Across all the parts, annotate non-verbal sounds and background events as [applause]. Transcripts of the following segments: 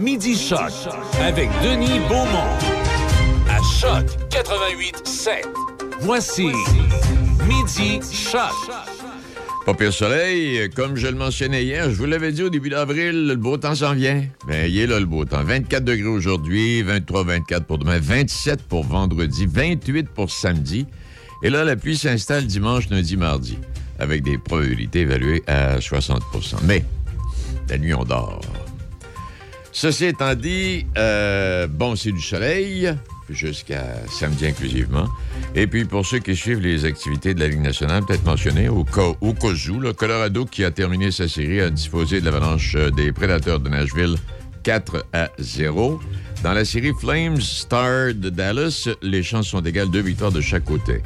Midi Choc avec Denis Beaumont. À Choc 88 7. Voici Midi Choc. Pas pire soleil, comme je le mentionnais hier, je vous l'avais dit au début d'avril, le beau temps s'en vient. Ben, il est là le beau temps. 24 degrés aujourd'hui, 23, 24 pour demain, 27 pour vendredi, 28 pour samedi. Et là, la pluie s'installe dimanche, lundi, mardi, avec des probabilités évaluées à 60% Mais, la nuit, on dort. Ceci étant dit, euh, bon, c'est du soleil jusqu'à samedi inclusivement. Et puis, pour ceux qui suivent les activités de la Ligue nationale, peut-être mentionner au où, le Colorado, qui a terminé sa série, a disposé de l'avalanche euh, des Prédateurs de Nashville 4 à 0. Dans la série Flames Star de Dallas, les chances sont égales, deux victoires de chaque côté.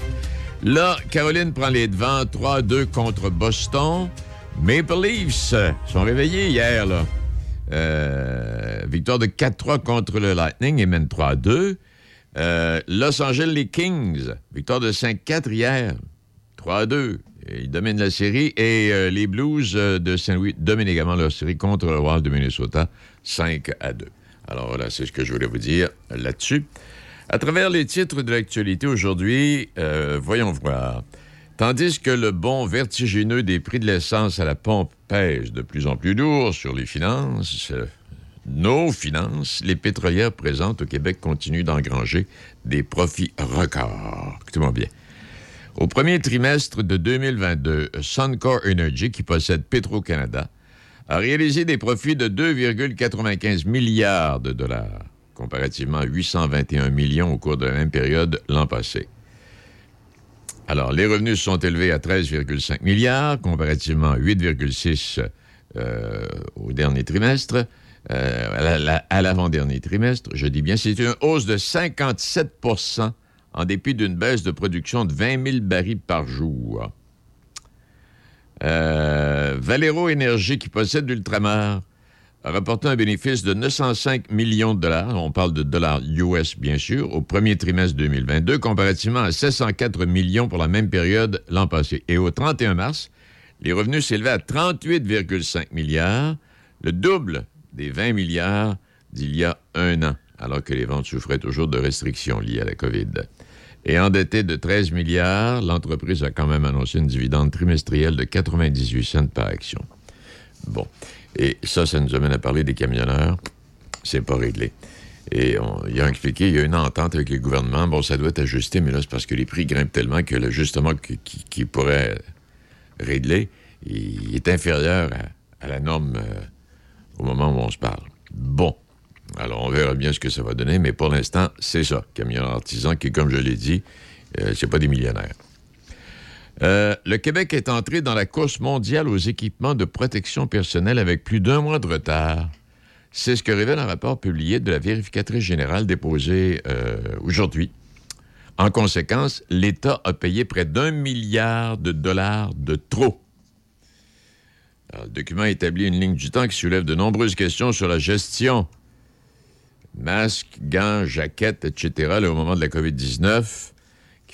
Là, Caroline prend les devants 3-2 contre Boston. Maple Leafs sont réveillés hier, là. Euh, victoire de 4-3 contre le Lightning et mène 3-2. Euh, Los Angeles les Kings, victoire de 5-4 hier, 3-2. Ils dominent la série et euh, les Blues de Saint-Louis dominent également leur série contre le Wild de Minnesota, 5 2. Alors voilà, c'est ce que je voulais vous dire là-dessus. À travers les titres de l'actualité aujourd'hui, voyons voir. Tandis que le bond vertigineux des prix de l'essence à la pompe pèse de plus en plus lourd sur les finances, nos finances, les pétrolières présentes au Québec continuent d'engranger des profits records. Écoutez-moi. Au premier trimestre de 2022, Suncor Energy, qui possède Petro-Canada, a réalisé des profits de 2,95 milliards de dollars, comparativement à 821 millions au cours de la même période l'an passé. Alors, les revenus sont élevés à 13,5 milliards, comparativement à 8,6 euh, au dernier trimestre, euh, à l'avant-dernier trimestre. Je dis bien, c'est une hausse de 57% en dépit d'une baisse de production de 20 000 barils par jour. Euh, Valero Énergie, qui possède l'ultramar, a rapporté un bénéfice de 905 millions de dollars, on parle de dollars US bien sûr, au premier trimestre 2022, comparativement à 704 millions pour la même période l'an passé. Et au 31 mars, les revenus s'élevaient à 38,5 milliards, le double des 20 milliards d'il y a un an, alors que les ventes souffraient toujours de restrictions liées à la COVID. Et endetté de 13 milliards, l'entreprise a quand même annoncé une dividende trimestrielle de 98 cents par action. Bon. Et ça, ça nous amène à parler des camionneurs. C'est pas réglé. Et on, il a expliqué, il y a une entente avec les gouvernements. Bon, ça doit être ajusté, mais là, c'est parce que les prix grimpent tellement que l'ajustement qui, qui, pourrait régler il est inférieur à, la norme euh, au moment où on se parle. Bon. Alors, on verra bien ce que ça va donner, mais pour l'instant, c'est ça. Camionneurs artisans qui, comme je l'ai dit, euh, c'est pas des millionnaires. Euh, le Québec est entré dans la course mondiale aux équipements de protection personnelle avec plus d'un mois de retard. C'est ce que révèle un rapport publié de la vérificatrice générale déposé euh, aujourd'hui. En conséquence, l'État a payé près d'un milliard de dollars de trop. le document établit une ligne du temps qui soulève de nombreuses questions sur la gestion. Masques, gants, jaquettes, etc. au moment de la COVID-19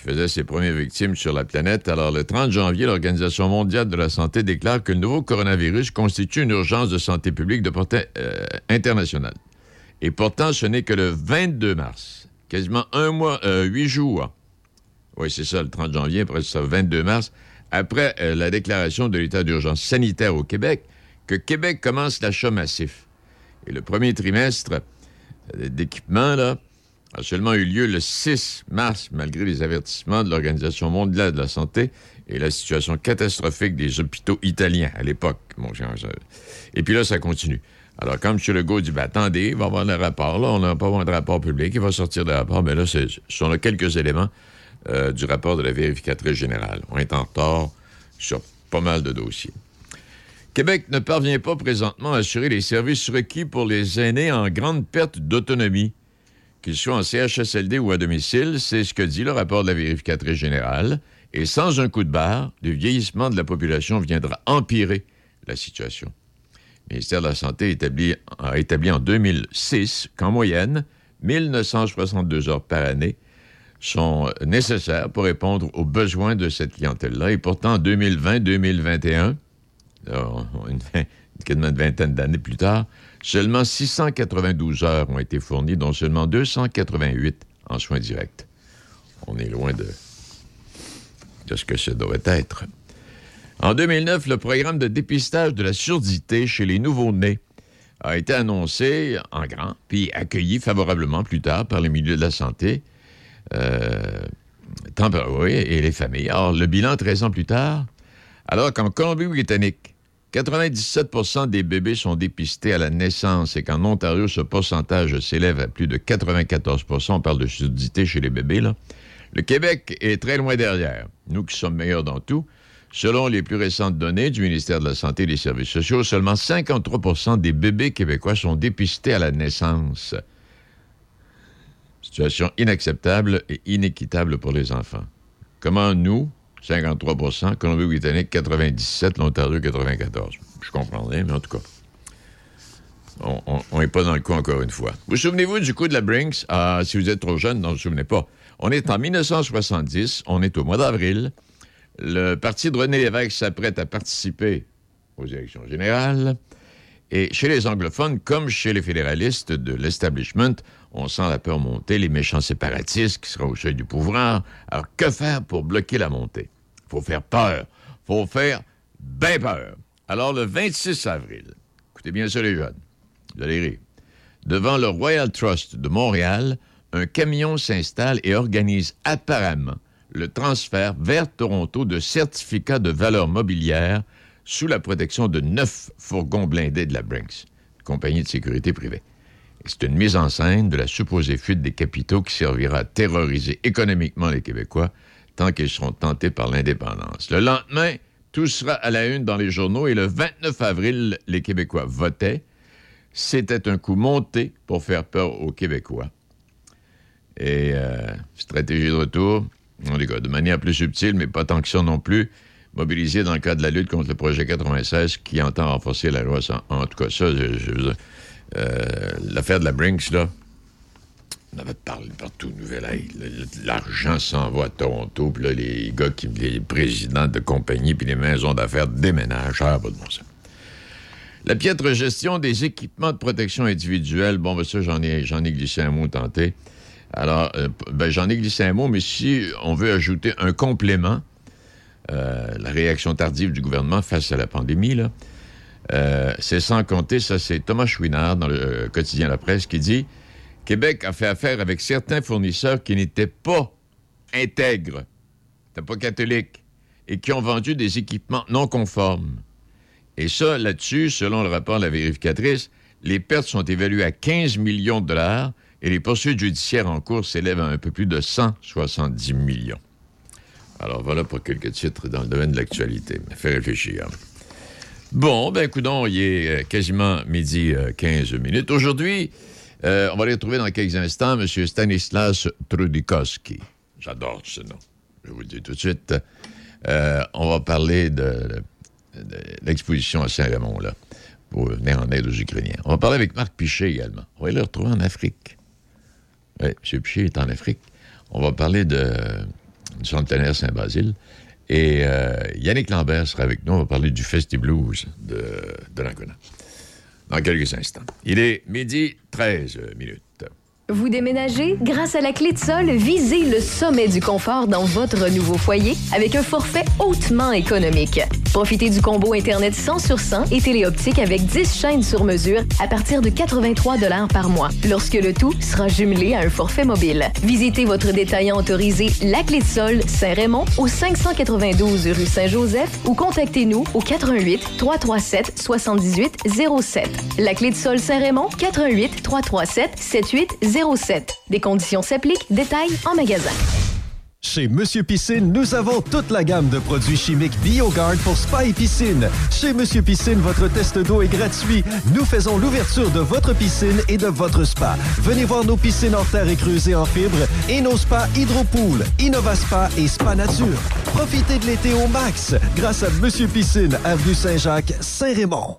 faisait ses premières victimes sur la planète. Alors, le 30 janvier, l'Organisation mondiale de la santé déclare que le nouveau coronavirus constitue une urgence de santé publique de portée euh, internationale. Et pourtant, ce n'est que le 22 mars, quasiment un mois, euh, huit jours. Oui, c'est ça, le 30 janvier, après ça, 22 mars, après euh, la déclaration de l'état d'urgence sanitaire au Québec, que Québec commence l'achat massif. Et le premier trimestre d'équipement, là, a seulement eu lieu le 6 mars, malgré les avertissements de l'Organisation mondiale de la santé et la situation catastrophique des hôpitaux italiens à l'époque. Mon Et puis là, ça continue. Alors, comme M. Legault dit, ben, attendez, il va y avoir le rapport. Là, on n'a pas de rapport public. Il va sortir le rapport. Mais là, ce sont là quelques éléments euh, du rapport de la vérificatrice générale. On est en retard sur pas mal de dossiers. Québec ne parvient pas présentement à assurer les services requis pour les aînés en grande perte d'autonomie qu'ils soient en CHSLD ou à domicile, c'est ce que dit le rapport de la vérificatrice générale. Et sans un coup de barre, le vieillissement de la population viendra empirer la situation. Le ministère de la Santé a établi en 2006 qu'en moyenne, 1962 heures par année sont nécessaires pour répondre aux besoins de cette clientèle-là. Et pourtant, en 2020-2021, quasiment une vingtaine d'années plus tard, seulement 692 heures ont été fournies, dont seulement 288 en soins directs. On est loin de, ce que ça devrait être. En 2009, le programme de dépistage de la surdité chez les nouveau-nés a été annoncé en grand, puis accueilli favorablement plus tard par les milieux de la santé euh, et les familles. Or, le bilan 13 ans plus tard, alors qu'en Colombie-Britannique, 97% des bébés sont dépistés à la naissance et qu'en Ontario, ce pourcentage s'élève à plus de 94% on parle de surdité chez les bébés. Le Québec est très loin derrière. Nous qui sommes meilleurs dans tout, selon les plus récentes données du ministère de la Santé et des Services sociaux, seulement 53% des bébés québécois sont dépistés à la naissance. Situation inacceptable et inéquitable pour les enfants. Comment nous, 53% Colombie-Britannique 97, l'Ontario 94. Je comprends rien, mais en tout cas, on n'est pas dans le coup encore une fois. Vous souvenez-vous du coup de la Brinks? Ah, si vous êtes trop jeune, non, vous ne souvenez pas. On est en 1970, on est au mois d'avril. Le parti de René Lévesque s'apprête à participer aux élections générales. Et chez les anglophones, comme chez les fédéralistes de l'establishment, on sent la peur monter, les méchants séparatistes qui seront au seuil du pouvoir. Alors, que faire pour bloquer la montée? Faut faire peur. faut faire bien peur. Alors, le 26 avril, écoutez bien ça, les jeunes, vous allez rire, devant le Royal Trust de Montréal, un camion s'installe et organise apparemment le transfert vers Toronto de certificats de valeur mobilière sous la protection de neuf fourgons blindés de la Brinks, compagnie de sécurité privée. C'est une mise en scène de la supposée fuite des capitaux qui servira à terroriser économiquement les Québécois tant qu'ils seront tentés par l'indépendance. Le lendemain, tout sera à la une dans les journaux et le 29 avril, les Québécois votaient. C'était un coup monté pour faire peur aux Québécois. Et euh, stratégie de retour, on dit de manière plus subtile, mais pas tant que ça non plus, mobilisé dans le cadre de la lutte contre le projet 96 qui entend renforcer la loi. En tout cas, ça, euh, l'affaire de la Brinks, là, on avait parlé partout, nouvelle L'argent s'en va à Toronto, puis là, les gars, qui, les présidents de compagnie, puis les maisons d'affaires déménagent. Ah, pas de bon sens. La piètre gestion des équipements de protection individuelle, bon, ben ça, j'en ai, ai glissé un mot tenté. Alors, euh, ben, j'en ai glissé un mot, mais si on veut ajouter un complément, euh, la réaction tardive du gouvernement face à la pandémie, euh, c'est sans compter, ça c'est Thomas Chouinard dans le quotidien La Presse qui dit Québec a fait affaire avec certains fournisseurs qui n'étaient pas intègres, n'étaient pas catholiques, et qui ont vendu des équipements non conformes. Et ça, là-dessus, selon le rapport de la vérificatrice, les pertes sont évaluées à 15 millions de dollars et les poursuites judiciaires en cours s'élèvent à un peu plus de 170 millions. Alors voilà pour quelques titres dans le domaine de l'actualité. Fait réfléchir. Bon, ben coudon, il est euh, quasiment midi 15 euh, minutes. Aujourd'hui, euh, on va les retrouver dans quelques instants, M. Stanislas Trudikowski. J'adore ce nom. Je vous le dis tout de suite. on va parler de, l'exposition à Saint-Raymond, là, pour venir en aide aux Ukrainiens. On va parler avec Marc Pichet également. On va le retrouver en Afrique. Oui, M. Pichet est en Afrique. On va parler du centenaire Saint-Basile. Et euh, Yannick Lambert sera avec nous. On va parler du Festi Blues de, de dans quelques instants. Il est midi 13 minutes. Vous déménagez? Grâce à la clé de sol, visez le sommet du confort dans votre nouveau foyer avec un forfait hautement économique. Profitez du combo Internet 100 sur 100 et téléoptique avec 10 chaînes sur mesure à partir de 83 par mois, lorsque le tout sera jumelé à un forfait mobile. Visitez votre détaillant autorisé La Clé de Sol Saint-Raymond au 592 rue Saint-Joseph ou contactez-nous au 88 337 78 07. La Clé de Sol Saint-Raymond 88 337 78 07. Des conditions s'appliquent, détails en magasin. Chez Monsieur Piscine, nous avons toute la gamme de produits chimiques BioGuard pour spa et piscine. Chez Monsieur Piscine, votre test d'eau est gratuit. Nous faisons l'ouverture de votre piscine et de votre spa. Venez voir nos piscines en terre et creusées en fibre et nos spas Hydropool, InnovaSpa et Spa Nature. Profitez de l'été au max grâce à Monsieur Piscine, avenue Saint-Jacques, Saint-Raymond.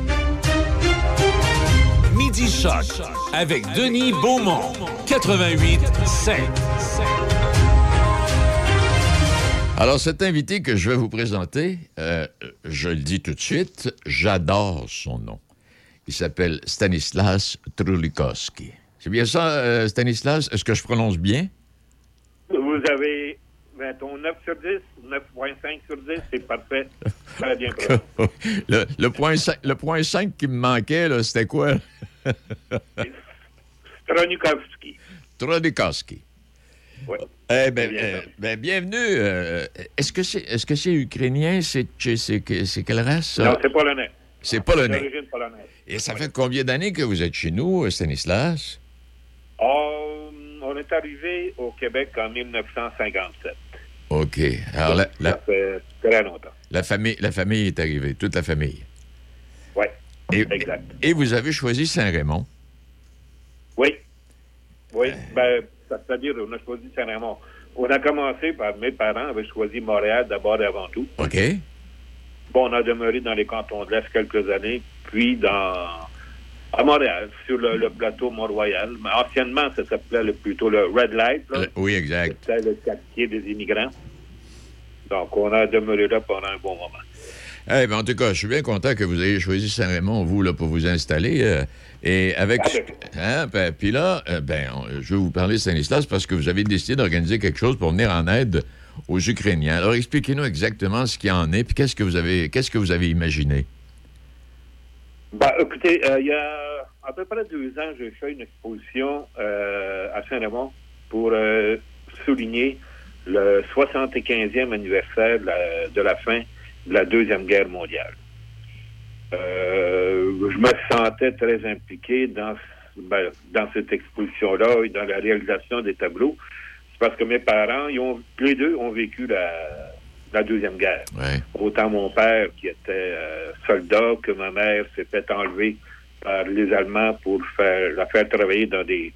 Avec Denis Beaumont, 88 5. Alors, cet invité que je vais vous présenter, euh, je le dis tout de suite, j'adore son nom. Il s'appelle Stanislas Trulikowski. C'est bien ça, euh, Stanislas? Est-ce que je prononce bien? Vous avez, mettons, 9 sur 10, 9.5 sur 10, c'est parfait. Très bien [laughs] le, le point 5, le point 5 qui me manquait, c'était quoi? [laughs] Stronikowski. Trulikowski. Oui. Eh ben, euh, ça. ben, bienvenue. euh, est-ce que c'est est-ce que c'est ukrainien? C'est c'est c'est- quelle race? ça? Non, c'est polonais. C'est polonais. D'origine polonaise. Et ça fait combien d'années que vous êtes chez nous, Stanislas? Oh, on est arrivé au Québec en 1957. OK. Alors, la, Ça fait très longtemps. la famille, la famille est arrivée, toute la famille. Et, exact. et vous avez choisi Saint-Raymond. Oui. Oui, ben, c'est-à-dire, on a choisi Saint-Raymond. On a commencé par mes parents avaient choisi Montréal d'abord et avant tout. OK? Bon, on a demeuré dans les cantons de l'Est quelques années, puis dans à Montréal, sur le, le plateau Mont-Royal. Mais anciennement, ça s'appelait plutôt le Red Light. là. Oui, exact. C'était le quartier des immigrants. Donc, on a demeuré là pendant un bon moment. Eh ben, en tout cas, je suis bien content que vous ayez choisi Saint-Raymond, vous, là, pour vous installer. euh, et avec. Hein, ben, puis là, euh, ben, je vais vous parler de Stanislas parce que vous avez décidé d'organiser quelque chose pour venir en aide aux Ukrainiens. Alors, expliquez-nous exactement ce qu'il en est, puis qu'est-ce que vous avez, qu'est-ce que vous avez imaginé? Ben, écoutez, euh, il y a à peu près deux ans, j'ai fait une exposition à Saint-Raymond pour souligner le 75e anniversaire de la, de la fin de la Deuxième Guerre mondiale. Euh, je me sentais très impliqué dans, ben, dans cette exposition-là et dans la réalisation des tableaux. C'est parce que mes parents, ils ont, les deux ont vécu la, la Deuxième Guerre. Ouais. Autant mon père qui était euh, soldat que ma mère s'est fait enlever par les Allemands pour faire, la faire travailler dans des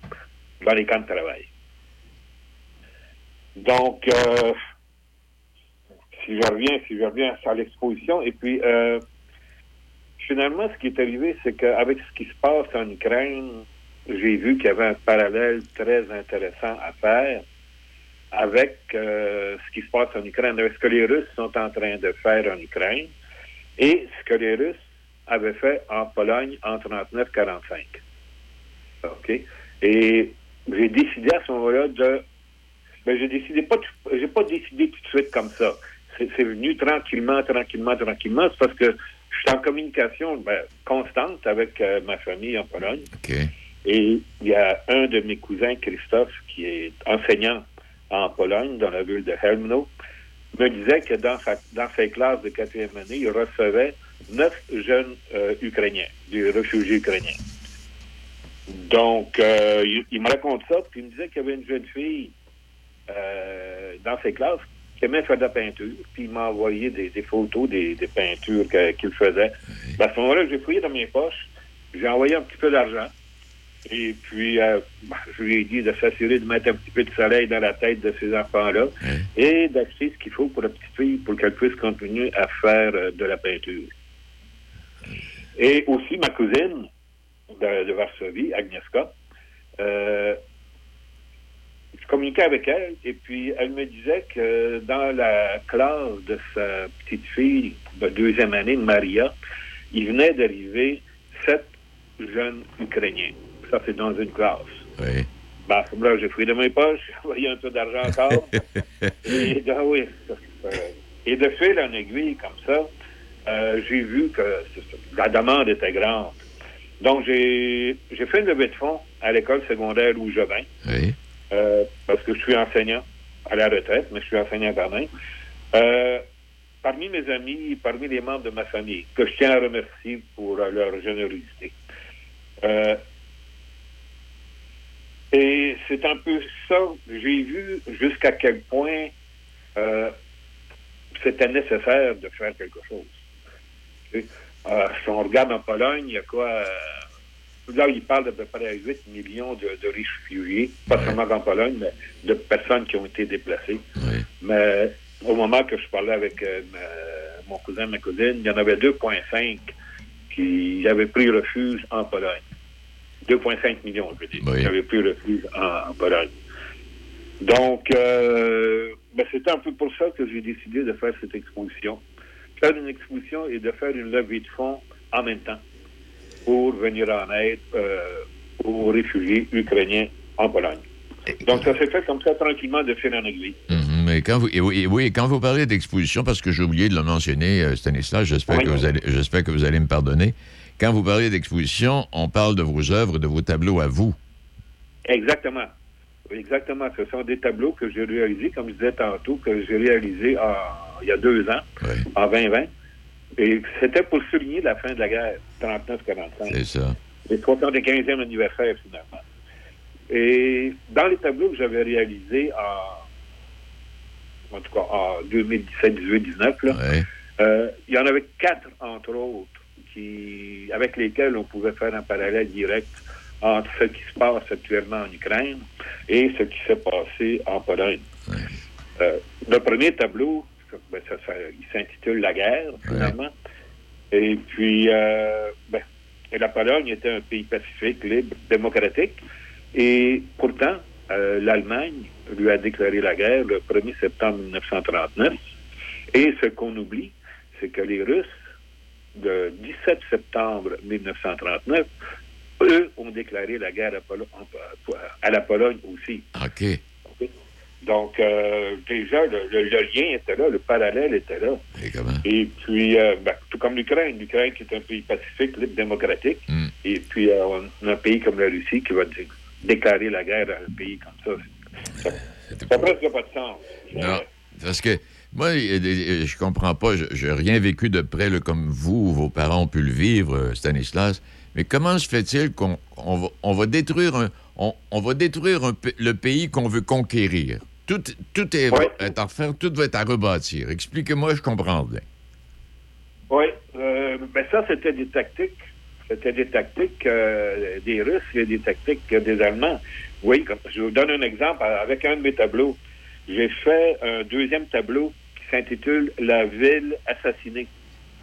dans les camps de travail. Donc, euh, si je reviens, si je reviens sur l'exposition, et puis euh, finalement, ce qui est arrivé, c'est qu'avec ce qui se passe en Ukraine, j'ai vu qu'il y avait un parallèle très intéressant à faire avec euh, ce qui se passe en Ukraine, avec ce que les Russes sont en train de faire en Ukraine? Et ce que les Russes avaient fait en Pologne en 39-45. OK? Et j'ai décidé à ce moment-là de. Ben, j'ai décidé pas, j'ai pas décidé tout de suite comme ça. C'est venu tranquillement, tranquillement, tranquillement. C'est parce que je suis en communication ben, constante avec euh, ma famille en Pologne. Et il y a un de mes cousins, Christophe, qui est enseignant en Pologne, dans la ville de Helmno, me disait que dans, sa, dans ses classes de quatrième année, il recevait neuf jeunes euh, Ukrainiens, des réfugiés ukrainiens. Donc, euh, il, il me raconte ça, puis il me disait qu'il y avait une jeune fille euh, dans ses classes qui aimait faire de la peinture, puis il m'a envoyé des, des photos des, des peintures qu'il faisait. Ben, à ce moment-là, j'ai fouillé dans mes poches, j'ai envoyé un petit peu d'argent, et puis euh, ben, je lui ai dit de s'assurer de mettre un petit peu de soleil dans la tête de ces enfants-là, et d'acheter ce qu'il faut pour la petite fille pour qu'elle puisse continuer à faire euh, de la peinture. Et aussi ma cousine de, de Varsovie, Agnieszka, euh, je communiquais avec elle et puis elle me disait que dans la classe de sa petite fille de deuxième année, Maria, il venait d'arriver sept jeunes Ukrainiens. Ça, c'est dans une classe. Oui. Ben, à ce moment-là, j'ai fouillé de mes poches, j'ai envoyé un peu d'argent encore. [laughs] et, ah oui, et de fil en aiguille, comme ça, euh, j'ai vu que la demande était grande. Donc, j'ai fait une levée de fonds à l'école secondaire Louis-Jobin, Oui. Euh, parce que je suis enseignant à la retraite, mais je suis enseignant quand même. Euh, parmi mes amis, parmi les membres de ma famille, que je tiens à remercier pour euh, leur générosité. Et c'est un peu ça, j'ai vu jusqu'à quel point c'était nécessaire de faire quelque chose. Si on regarde en Pologne, il y a quoi? Euh, là, il parle d'à peu près 8 millions de, de réfugiés, pas seulement en Pologne, mais de personnes qui ont été déplacées. Mais au moment que je parlais avec mon cousin, ma cousine, il y en avait 2,5 qui avaient pris refuge en Pologne. 2,5 millions, je veux dire, qui avaient pris refuge en, Pologne. Donc, euh, ben, c'était un peu pour ça que j'ai décidé de faire cette exposition. Faire une exposition et de faire une levée de fonds en même temps pour venir en aide euh, aux réfugiés ukrainiens en Pologne. Donc, ça s'est fait comme ça, tranquillement, de fil en aiguille. Mhm, mais quand vous, oui, oui, quand vous parlez d'exposition, parce que j'ai oublié de le mentionner, euh, Stanislas, j'espère que, vous allez, j'espère que vous allez me pardonner. Quand vous parlez d'exposition, on parle de vos œuvres, de vos tableaux à vous. Exactement. Exactement. Ce sont des tableaux que j'ai réalisés, comme je disais tantôt, que j'ai réalisés il y a deux ans, en 2020. Et c'était pour souligner la fin de la guerre, 39-45. C'est ça. Le 75e anniversaire, finalement. Et dans les tableaux que j'avais réalisés en, en tout cas en 2017, 18, 19, il y en avait quatre, entre autres, qui, avec lesquels on pouvait faire un parallèle direct entre ce qui se passe actuellement en Ukraine et ce qui s'est passé en Pologne. Euh, le premier tableau, ben, ça, il s'intitule La guerre, finalement. Et puis, euh, ben, la Pologne était un pays pacifique, libre, démocratique. Et pourtant, euh, l'Allemagne lui a déclaré la guerre le 1er septembre 1939. Et ce qu'on oublie, c'est que les Russes, le 17 septembre 1939, eux ont déclaré la guerre à, la Pologne aussi. OK. Donc, euh, déjà, le, lien était là, le parallèle était là. Et, comment? et puis, euh, ben, tout comme l'Ukraine, l'Ukraine qui est un pays pacifique, libre, démocratique, hmm. et puis on a un pays comme la Russie qui va déclarer la guerre à un pays comme ça. Ça n'a presque pas de sens. Non, parce que moi, je comprends pas. Je n'ai rien vécu de près comme vous ou vos parents ont pu le vivre, euh, Stanislas. Mais comment se fait-il qu'on on va, détruire, on, va détruire le pays qu'on veut conquérir? Tout, tout est, à refaire, tout va être à rebâtir. Expliquez-moi, je comprends bien. Oui, euh, ben ça, c'était des tactiques c'était des tactiques euh, des Russes et des tactiques des Allemands. Oui, je vous donne un exemple. Avec un de mes tableaux, j'ai fait un deuxième tableau qui s'intitule La ville assassinée.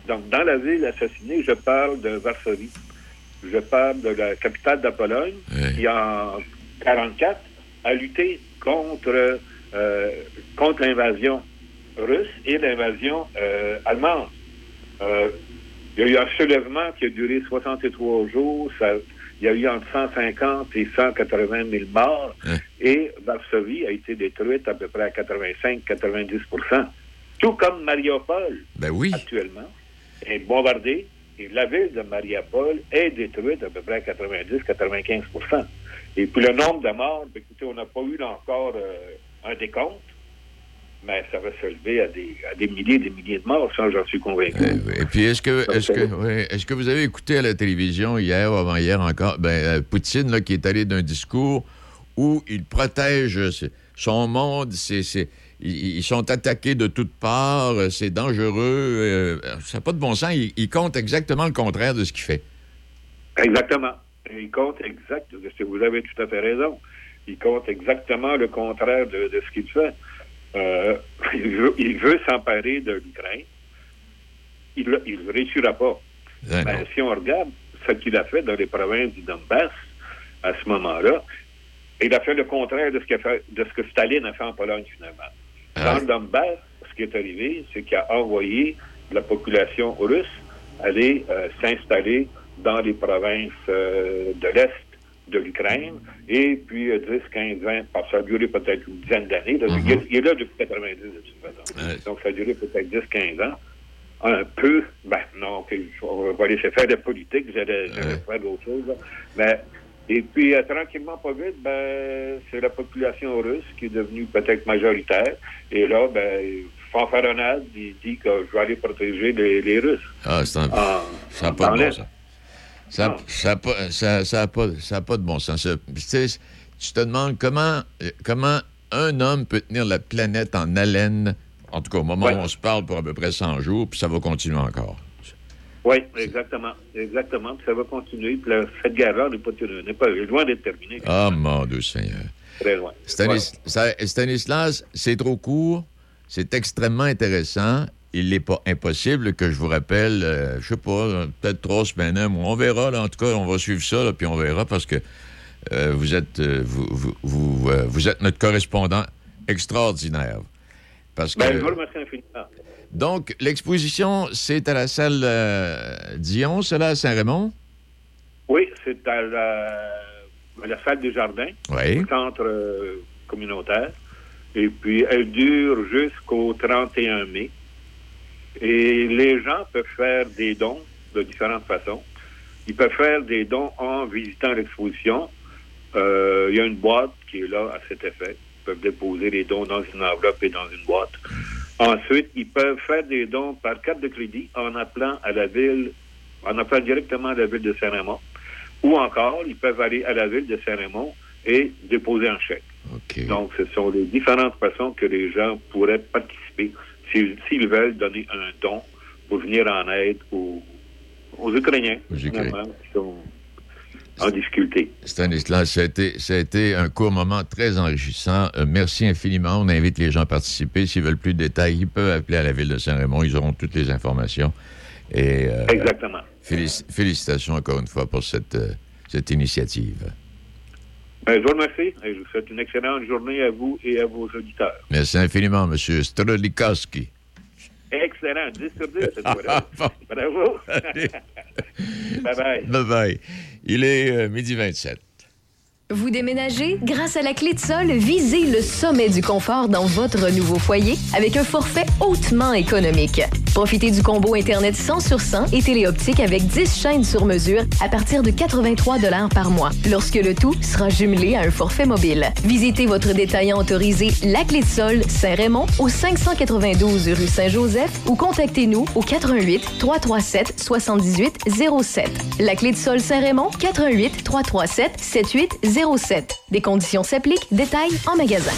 Donc, dans la ville assassinée, je parle de Varsovie. Je parle de la capitale de la Pologne, qui en 1944 a lutté contre, euh, contre l'invasion russe et l'invasion euh, allemande. Il y a eu un soulèvement qui a duré 63 jours. il y a eu entre 150 et 180 000 morts. Hein? Et Varsovie a été détruite à peu près à 85-90% Tout comme Mariupol, ben oui. actuellement, est bombardée. Et la ville de Mariupol est détruite à peu près à 90-95% Et puis le nombre de morts, ben, écoutez, on n'a pas eu encore euh, un décompte mais ça va se lever à des, à des milliers et des milliers de morts, ça, j'en suis convaincu. Et puis, est-ce que, est-ce, que, est-ce que vous avez écouté à la télévision hier ou avant-hier encore, ben, euh, Poutine, là, qui est allé d'un discours où il protège son monde, c'est, c'est, ils sont attaqués de toutes parts, c'est dangereux, euh, ça n'a pas de bon sens, il, compte exactement le contraire de ce qu'il fait. Exactement. Il compte exactement, vous avez tout à fait raison. Il compte exactement le contraire de, de ce qu'il fait. Euh, il veut, s'emparer de l'Ukraine. Il ne réussira pas. Ben, si on regarde ce qu'il a fait dans les provinces du Donbass à ce moment-là, il a fait le contraire de ce, fait, de ce que Staline a fait en Pologne, finalement. Ah dans le Donbass, ce qui est arrivé, c'est qu'il a envoyé la population russe aller euh, s'installer dans les provinces euh, de l'Est de l'Ukraine. Et puis 10, 15, 20, parce que ça a duré peut-être une dizaine d'années. Mhm. il, est là depuis 90 de toute façon. Donc ça a duré peut-être 10, 15 ans. Un peu, ben non, on va laisser faire de politique, j'allais faire d'autres choses. Mais et puis, euh, tranquillement, pas vite, ben, c'est la population russe qui est devenue peut-être majoritaire. Et là, ben, fanfaronnade, il dit que je vais aller protéger les, Russes. Ah, c'est un... ça n'a pas de bon, ça. Ça n'a ça, ça, ça pas, pas, de bon sens. Tu te demandes comment, comment un homme peut tenir la planète en haleine, en tout cas au moment Ouais. où on se parle, pour à peu près 100 jours, puis ça va continuer encore. Oui, exactement. Exactement. Puis ça va continuer. Puis la fête n'est pas, n'est pas loin d'être terminée. Ah, mon Dieu Seigneur. Très loin. Stanis- Stanislas, c'est trop court, c'est extrêmement intéressant. Il n'est pas impossible que je vous rappelle, euh, je sais pas, euh, peut-être trois semaines, un mois. On verra, là, en tout cas, on va suivre ça, là, puis on verra parce que euh, vous, êtes, euh, vous, vous, vous, euh, vous êtes notre correspondant extraordinaire. Parce que, Ben, je vous remercie infiniment. donc, l'exposition, c'est à la salle euh, Dion, cela à Saint-Raymond? Oui, c'est à la, à la salle des jardins, Oui. au centre euh, communautaire. Et puis, elle dure jusqu'au 31 mai. Et les gens peuvent faire des dons de différentes façons. Ils peuvent faire des dons en visitant l'exposition. Euh, il y a une boîte qui est là à cet effet. Ils peuvent déposer les dons dans une enveloppe et dans une boîte. Ensuite, ils peuvent faire des dons par carte de crédit en appelant à la ville, en appelant directement à la ville de Saint-Raymond. Ou encore, ils peuvent aller à la ville de Saint-Raymond et déposer un chèque. Donc, ce sont les différentes façons que les gens pourraient participer s'ils veulent donner un don pour venir en aide aux, aux Ukrainiens, Aux Ukrainiens. finalement, qui sont en difficulté. Stanislas, ça a, été, ça a été un court moment très enrichissant. Euh, merci infiniment. On invite les gens à participer. S'ils veulent plus de détails, ils peuvent appeler à la ville de Saint-Raymond. Ils auront toutes les informations. Et euh, Exactement. félici- félicitations encore une fois pour cette, euh, cette initiative. Ben, je vous remercie et je vous souhaite une excellente journée à vous et à vos auditeurs. Merci infiniment, M. Strolikowski. Excellent. 10 sur 10 cette fois-là. [laughs] Bravo. [laughs] Bye-bye. Bye-bye. Il est euh, midi 27. Vous déménagez? Grâce à la clé de sol, visez le sommet du confort dans votre nouveau foyer avec un forfait hautement économique. Profitez du combo Internet 100 sur 100 et téléoptique avec 10 chaînes sur mesure à partir de 83 par mois, lorsque le tout sera jumelé à un forfait mobile. Visitez votre détaillant autorisé La Clé de Sol Saint-Raymond au 592 rue Saint-Joseph ou contactez-nous au 88 337 78 07. La Clé de Sol Saint-Raymond 88 337 7807. Des conditions s'appliquent. Détails en magasin.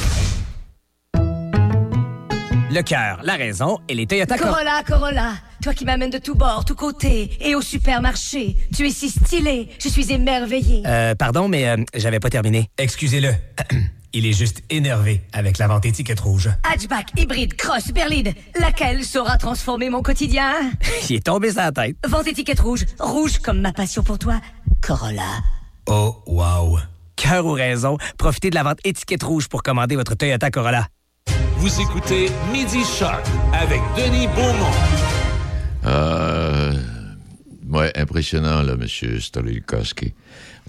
Le cœur, la raison et les Toyota Corolla. Corolla, Corolla, toi qui m'amènes de tous bords, tous côtés et au supermarché. Tu es si stylé, je suis émerveillée. Euh, pardon, mais euh, j'avais pas terminé. Excusez-le. [clears throat] Il est juste énervé avec la vente étiquette rouge. Hatchback, hybride, cross, berline, laquelle saura transformer mon quotidien? [laughs] Il est tombé sa tête. Vente étiquette rouge, rouge comme ma passion pour toi. Corolla. Oh, wow. Cœur ou raison, profitez de la vente étiquette rouge pour commander votre Toyota Corolla. Vous écoutez Midi Shark avec Denis Beaumont. Euh, ouais, impressionnant, là, M. Stolikowski.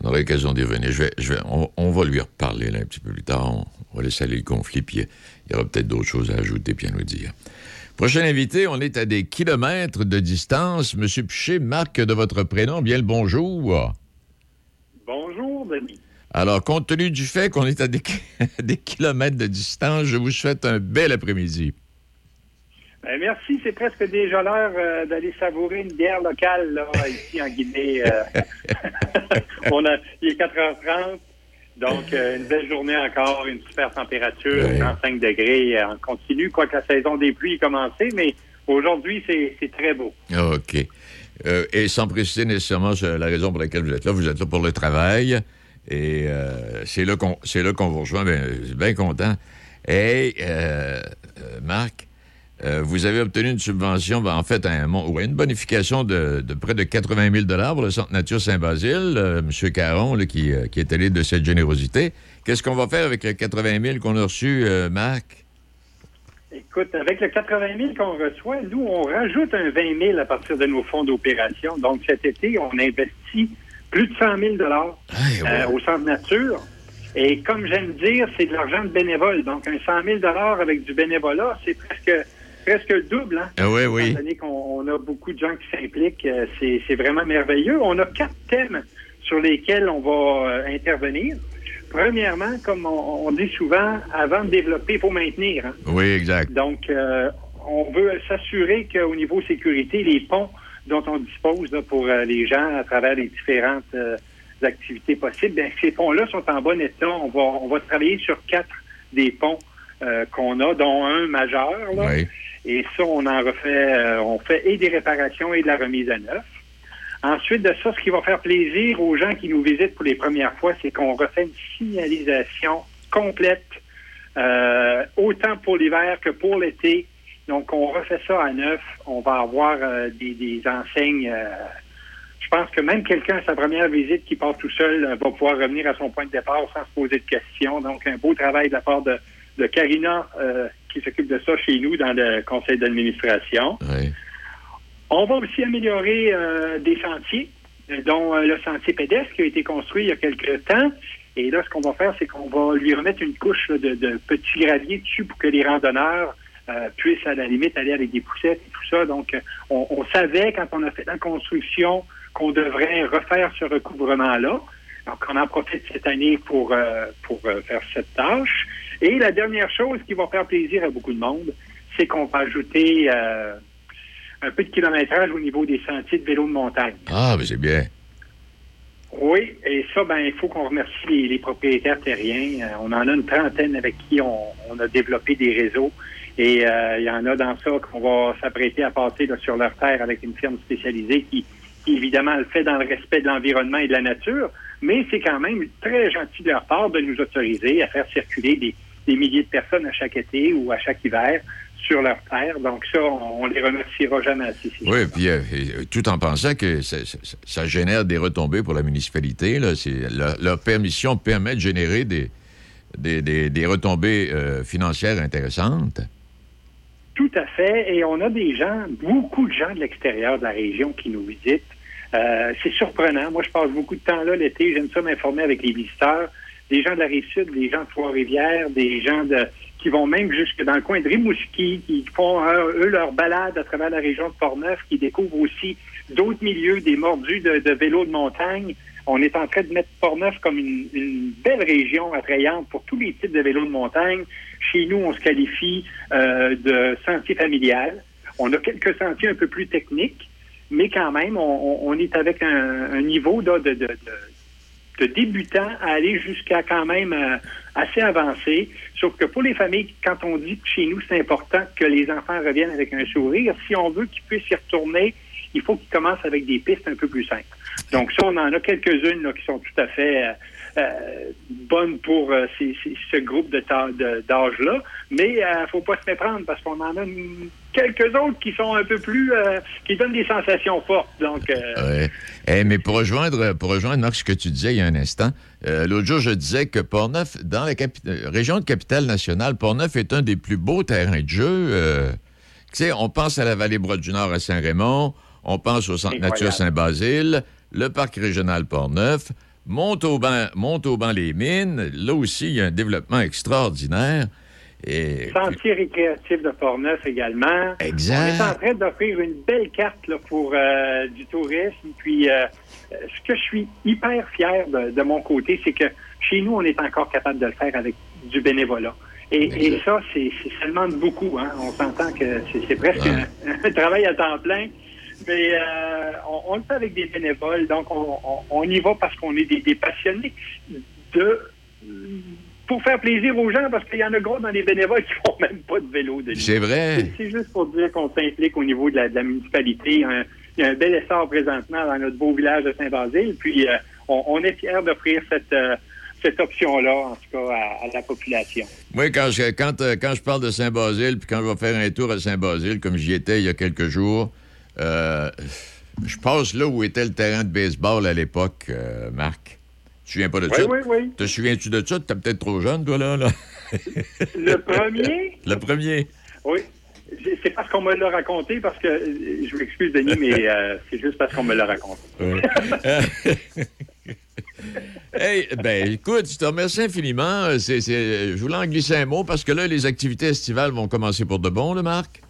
On aura l'occasion d'y revenir. Je vais, je vais, on, on va lui reparler là, un petit peu plus tard. On, on va laisser aller le conflit, puis il y aura peut-être d'autres choses à ajouter, puis à nous dire. Prochain invité, on est à des kilomètres de distance. Monsieur Piché, marque de votre prénom, bien le bonjour. Bonjour, Denis. Alors, compte tenu du fait qu'on est à des, [laughs] des kilomètres de distance, je vous souhaite un bel après-midi. Ben, merci, c'est presque déjà l'heure euh, d'aller savourer une bière locale là, [laughs] ici en Guinée. euh. [laughs] On a, il est 4h30, donc euh, une belle journée encore, une super température, Ouais. 35 degrés euh, en continu, quoique la saison des pluies est commencée, mais aujourd'hui, c'est très beau. OK. Euh, et sans préciser nécessairement la raison pour laquelle vous êtes là, vous êtes là pour le travail. Et euh, c'est là qu'on c'est qu'on vous rejoint. Bien, je suis bien content. Et euh, euh, Marc, vous avez obtenu une subvention, ben, en fait, un, une bonification de, près de 80 000 pour le Centre Nature Saint-Basile. Euh, M. Caron, là, qui, qui est allé de cette générosité. Qu'est-ce qu'on va faire avec les 80 000 qu'on a reçus, Marc? Écoute, avec le 80 000 qu'on reçoit, nous, on rajoute un 20 000 à partir de nos fonds d'opération. Donc, cet été, on investit plus de 100 000 Hey, ouais. euh, au Centre Nature. Et comme j'aime dire, c'est de l'argent de bénévole. Donc, un 100 000 avec du bénévolat, c'est presque presque le double. Hein? Ah oui, oui. Étant donné qu'on on a beaucoup de gens qui s'impliquent, euh, c'est c'est vraiment merveilleux. On a quatre thèmes sur lesquels on va euh, intervenir. Premièrement, comme on, on dit souvent, avant de développer, il faut maintenir. hein. Oui, exact. Donc, euh, on veut s'assurer qu'au niveau sécurité, les ponts dont on dispose là, pour euh, les gens à travers les différentes euh, activités possibles, bien, ces ponts-là sont en bon état. On va, on va travailler sur quatre des ponts qu'on a, dont un majeur. Et ça, on en refait, on fait et des réparations et de la remise à neuf. Ensuite de ça, ce qui va faire plaisir aux gens qui nous visitent pour les premières fois, c'est qu'on refait une signalisation complète, autant pour l'hiver que pour l'été. Donc, on refait ça à neuf. On va avoir des, enseignes je pense que même quelqu'un à sa première visite qui part tout seul euh, va pouvoir revenir à son point de départ sans se poser de questions. Donc, un beau travail de la part de, de Karina euh, qui s'occupe de ça chez nous dans le conseil d'administration. On va aussi améliorer euh, des sentiers, dont le sentier pédestre qui a été construit il y a quelques temps. Et là, ce qu'on va faire, c'est qu'on va lui remettre une couche de, de, petits graviers dessus pour que les randonneurs puissent à la limite aller avec des poussettes et tout ça. Donc, on, on savait quand on a fait la construction qu'on devrait refaire ce recouvrement-là. Donc, on en profite cette année pour, euh, pour euh, faire cette tâche. Et la dernière chose qui va faire plaisir à beaucoup de monde, c'est qu'on va ajouter euh, un peu de kilométrage au niveau des sentiers de vélo de montagne. Ah, mais c'est bien. Oui, et ça, ben, il faut qu'on remercie les, propriétaires terriens. on en a une trentaine avec qui on, a développé des réseaux. Et il y en a dans ça qu'on va s'apprêter à passer sur leur terre avec une firme spécialisée qui, qui évidemment le fait dans le respect de l'environnement et de la nature, mais c'est quand même très gentil de leur part de nous autoriser à faire circuler des, milliers de personnes à chaque été ou à chaque hiver sur leur terre. Donc ça, on, les remerciera jamais assez. Oui, puis euh, tout en pensant que ça, génère des retombées pour la municipalité, là, leur, permission permet de générer des, des, retombées euh, financières intéressantes. Tout à fait. Et on a des gens, beaucoup de gens de l'extérieur de la région qui nous visitent. Euh, c'est surprenant. Moi, je passe beaucoup de temps là l'été. J'aime ça m'informer avec les visiteurs. Des gens de la Rive-Sud, des gens de Trois-Rivières, des gens de, qui vont même jusque dans le coin de Rimouski, qui font, euh, eux, leur balade à travers la région de Portneuf, qui découvrent aussi d'autres milieux, des mordus de, vélos de montagne. On est en train de mettre Portneuf comme une, une, belle région attrayante pour tous les types de vélos de montagne. Chez nous, on se qualifie euh, de sentier familial. On a quelques sentiers un peu plus techniques, mais quand même, on, est avec un, niveau de, débutant à aller jusqu'à quand même euh, assez avancé. Sauf que pour les familles, quand on dit que chez nous, c'est important que les enfants reviennent avec un sourire, si on veut qu'ils puissent y retourner, il faut qu'ils commencent avec des pistes un peu plus simples. Donc ça, on en a quelques-unes qui sont tout à fait... Euh, bonne pour euh, ce groupe de d'âge-là. Mais il euh, ne faut pas se méprendre parce qu'on en a quelques autres qui sont un peu plus qui donnent des sensations fortes. Donc, eh, mais pour rejoindre, pour rejoindre Marc, ce que tu disais il y a un instant, l'autre jour, je disais que Portneuf, dans la région de capitale-nationale, Portneuf est un des plus beaux terrains de jeu. tu sais, on pense à la vallée Broad du Nord à Saint-Raymond, on pense au Centre Nature Saint-Basile, le parc régional Portneuf. Montauban-les-Mines, là aussi, il y a un développement extraordinaire. Et... Sentier récréatif de Portneuf également. Exact. On est en train d'offrir une belle carte pour euh, du tourisme. Puis, euh, ce que je suis hyper fier de, mon côté, c'est que chez nous, on est encore capable de le faire avec du bénévolat. Et, ça, c'est seulement beaucoup. Hein. On s'entend que c'est presque [laughs] un, travail à temps plein. Mais euh, on, le fait avec des bénévoles, donc on, y va parce qu'on est des, passionnés de pour faire plaisir aux gens, parce qu'il y en a gros dans les bénévoles [laughs] qui font même pas de vélo. C'est vrai. C'est juste pour dire qu'on s'implique au niveau de la, municipalité. Il y a un bel essor présentement dans notre beau village de Saint-Basile. Puis euh, on, est fiers d'offrir cette, euh, cette option-là, en tout cas, à, la population. Oui, quand je, quand, quand je parle de Saint-Basile, puis quand je vais faire un tour à Saint-Basile, comme j'y étais il y a quelques jours, euh, je passe là où était le terrain de baseball à l'époque, euh, Marc. Tu te souviens pas de ça? Oui, oui. Te souviens-tu de ça? T'es peut-être trop jeune, toi, là. le premier? [laughs] Le premier. Oui. C'est parce qu'on me l'a raconté, parce que, je m'excuse, Denis, mais euh, c'est juste parce qu'on me l'a raconté. [laughs] hey, ben, écoute, je te remercie infiniment. je voulais en glisser un mot parce que là, les activités estivales vont commencer pour de bon, le Marc?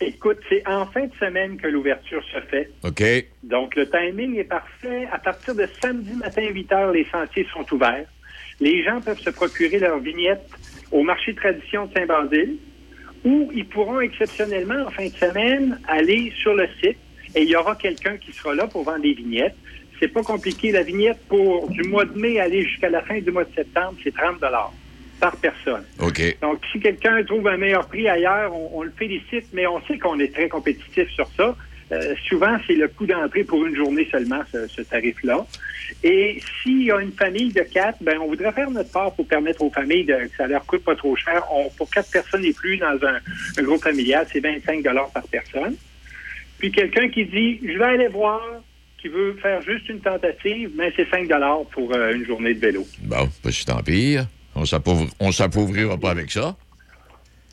Écoute, c'est en fin de semaine que l'ouverture se fait. OK. Donc, le timing est parfait. À partir de samedi matin, 8 heures, les sentiers sont ouverts. Les gens peuvent se procurer leur vignette au marché tradition de Saint-Basile ou ils pourront exceptionnellement, en fin de semaine, aller sur le site et il y aura quelqu'un qui sera là pour vendre des vignettes. C'est pas compliqué. La vignette pour du mois de mai aller jusqu'à la fin du mois de septembre, c'est 30 par personne. OK. Donc, si quelqu'un trouve un meilleur prix ailleurs, on, le félicite, mais on sait qu'on est très compétitif sur ça. Euh, souvent, c'est le coût d'entrée pour une journée seulement, ce, tarif-là. Et s'il y a une famille de quatre, ben, on voudrait faire notre part pour permettre aux familles de, que ça leur coûte pas trop cher. On, pour quatre personnes et plus dans un, un groupe familial, c'est 25 par personne. Puis quelqu'un qui dit, je vais aller voir, qui veut faire juste une tentative, mais c'est 5 pour euh, une journée de vélo. Bon, pas si tant pire. On ne s'appauvrira pas avec ça.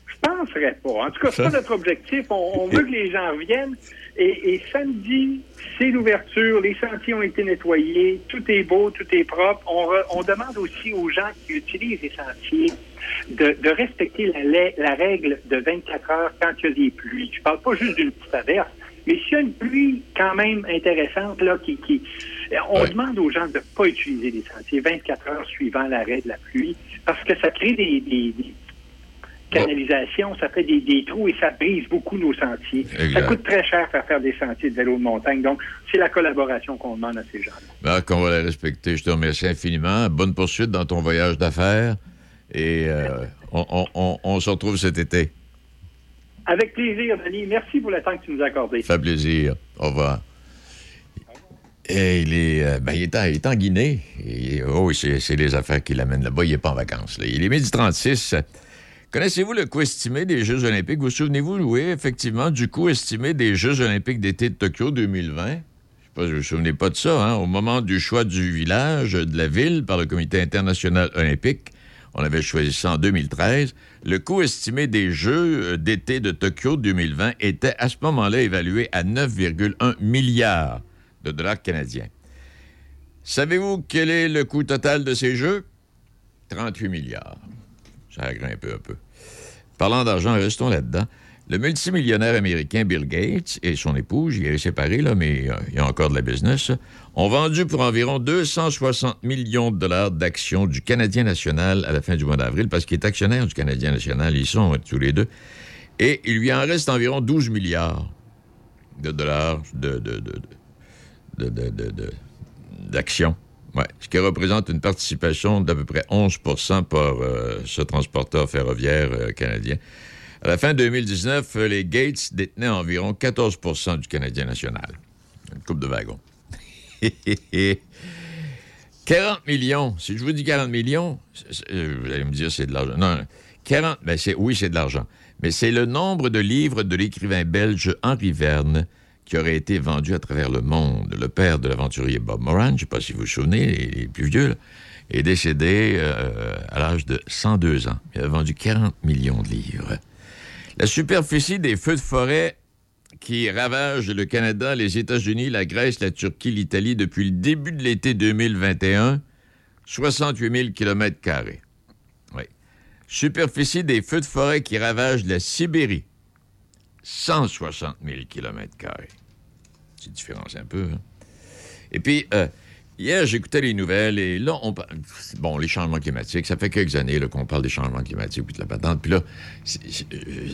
Je penserais pas. En tout cas, c'est pas notre objectif. On, veut que les gens reviennent. Et, samedi, c'est l'ouverture. Les sentiers ont été nettoyés. Tout est beau, tout est propre. On, demande aussi aux gens qui utilisent les sentiers de, respecter la, la, règle de 24 heures quand il y a des pluies. Je parle pas juste d'une petite averse. Mais s'il y a une pluie quand même intéressante, là, qui, qui on demande aux gens de ne pas utiliser les sentiers 24 heures suivant l'arrêt de la pluie, parce que ça crée des, canalisations, ça fait des, trous et ça brise beaucoup nos sentiers. Ça coûte très cher faire faire des sentiers de vélo de montagne. Donc, c'est la collaboration qu'on demande à ces gens-là. Ben, qu'on va la respecter. Je te remercie infiniment. Bonne poursuite dans ton voyage d'affaires. Et euh, on se retrouve cet été. Avec plaisir, Denis. Merci pour le temps que tu nous as accordé. Ça fait plaisir. Au revoir. Il est, euh, ben, il est, en, Guinée. oh, c'est les affaires qui l'amènent là-bas. Il n'est pas en vacances. Il est midi 36. Connaissez-vous le coût estimé des Jeux olympiques? Vous souvenez-vous, oui, effectivement, du coût estimé des Jeux olympiques d'été de Tokyo 2020? Je ne sais pas, vous vous souvenez pas de ça, hein? Au moment du choix du village, de la ville, par le Comité international olympique, on avait choisi ça en 2013. Le coût estimé des Jeux euh, d'été de Tokyo 2020 était à ce moment-là évalué à 9,1 milliards de dollars canadiens. Savez-vous quel est le coût total de ces Jeux? 38 milliards. Ça a grimpé un peu. Parlant d'argent, restons là-dedans. Le multimillionnaire américain Bill Gates et son épouse, il est séparé, là, mais euh, il y a encore de la business, ont vendu pour environ 260 millions de dollars d'actions du Canadien national à la fin du mois d'avril, parce qu'il est actionnaire du Canadien national, ils sont tous les deux. Et il lui en reste environ 12 milliards de dollars de, d'actions. Ouais, ce qui représente une participation d'à peu près 11% par euh, ce transporteur ferroviaire euh, canadien. À la fin 2019, les Gates détenaient environ 14% du Canadien national. Une coupe de wagon. [laughs] 40 millions. Si je vous dis 40 millions, vous allez me dire c'est de l'argent. Non, 40, ben oui, c'est de l'argent. Mais c'est le nombre de livres de l'écrivain belge Henri Verne qui aurait été vendu à travers le monde. Le père de l'aventurier Bob Moran, je ne sais pas si vous vous souvenez, les, plus vieux, est décédé euh, à l'âge de 102 ans. Il a vendu 40 millions de livres. La superficie des feux de forêt qui ravagent le Canada, les États-Unis, la Grèce, la Turquie, l'Italie depuis le début de l'été 2021, 68 000 km. Oui. Superficie des feux de forêt qui ravagent la Sibérie, 160 000 km. C'est différence un peu. Hein? Et puis, euh, Hier, j'écoutais les nouvelles et là, on parle. Bon, les changements climatiques, ça fait quelques années qu'on parle des changements climatiques puis de la patente. Puis là,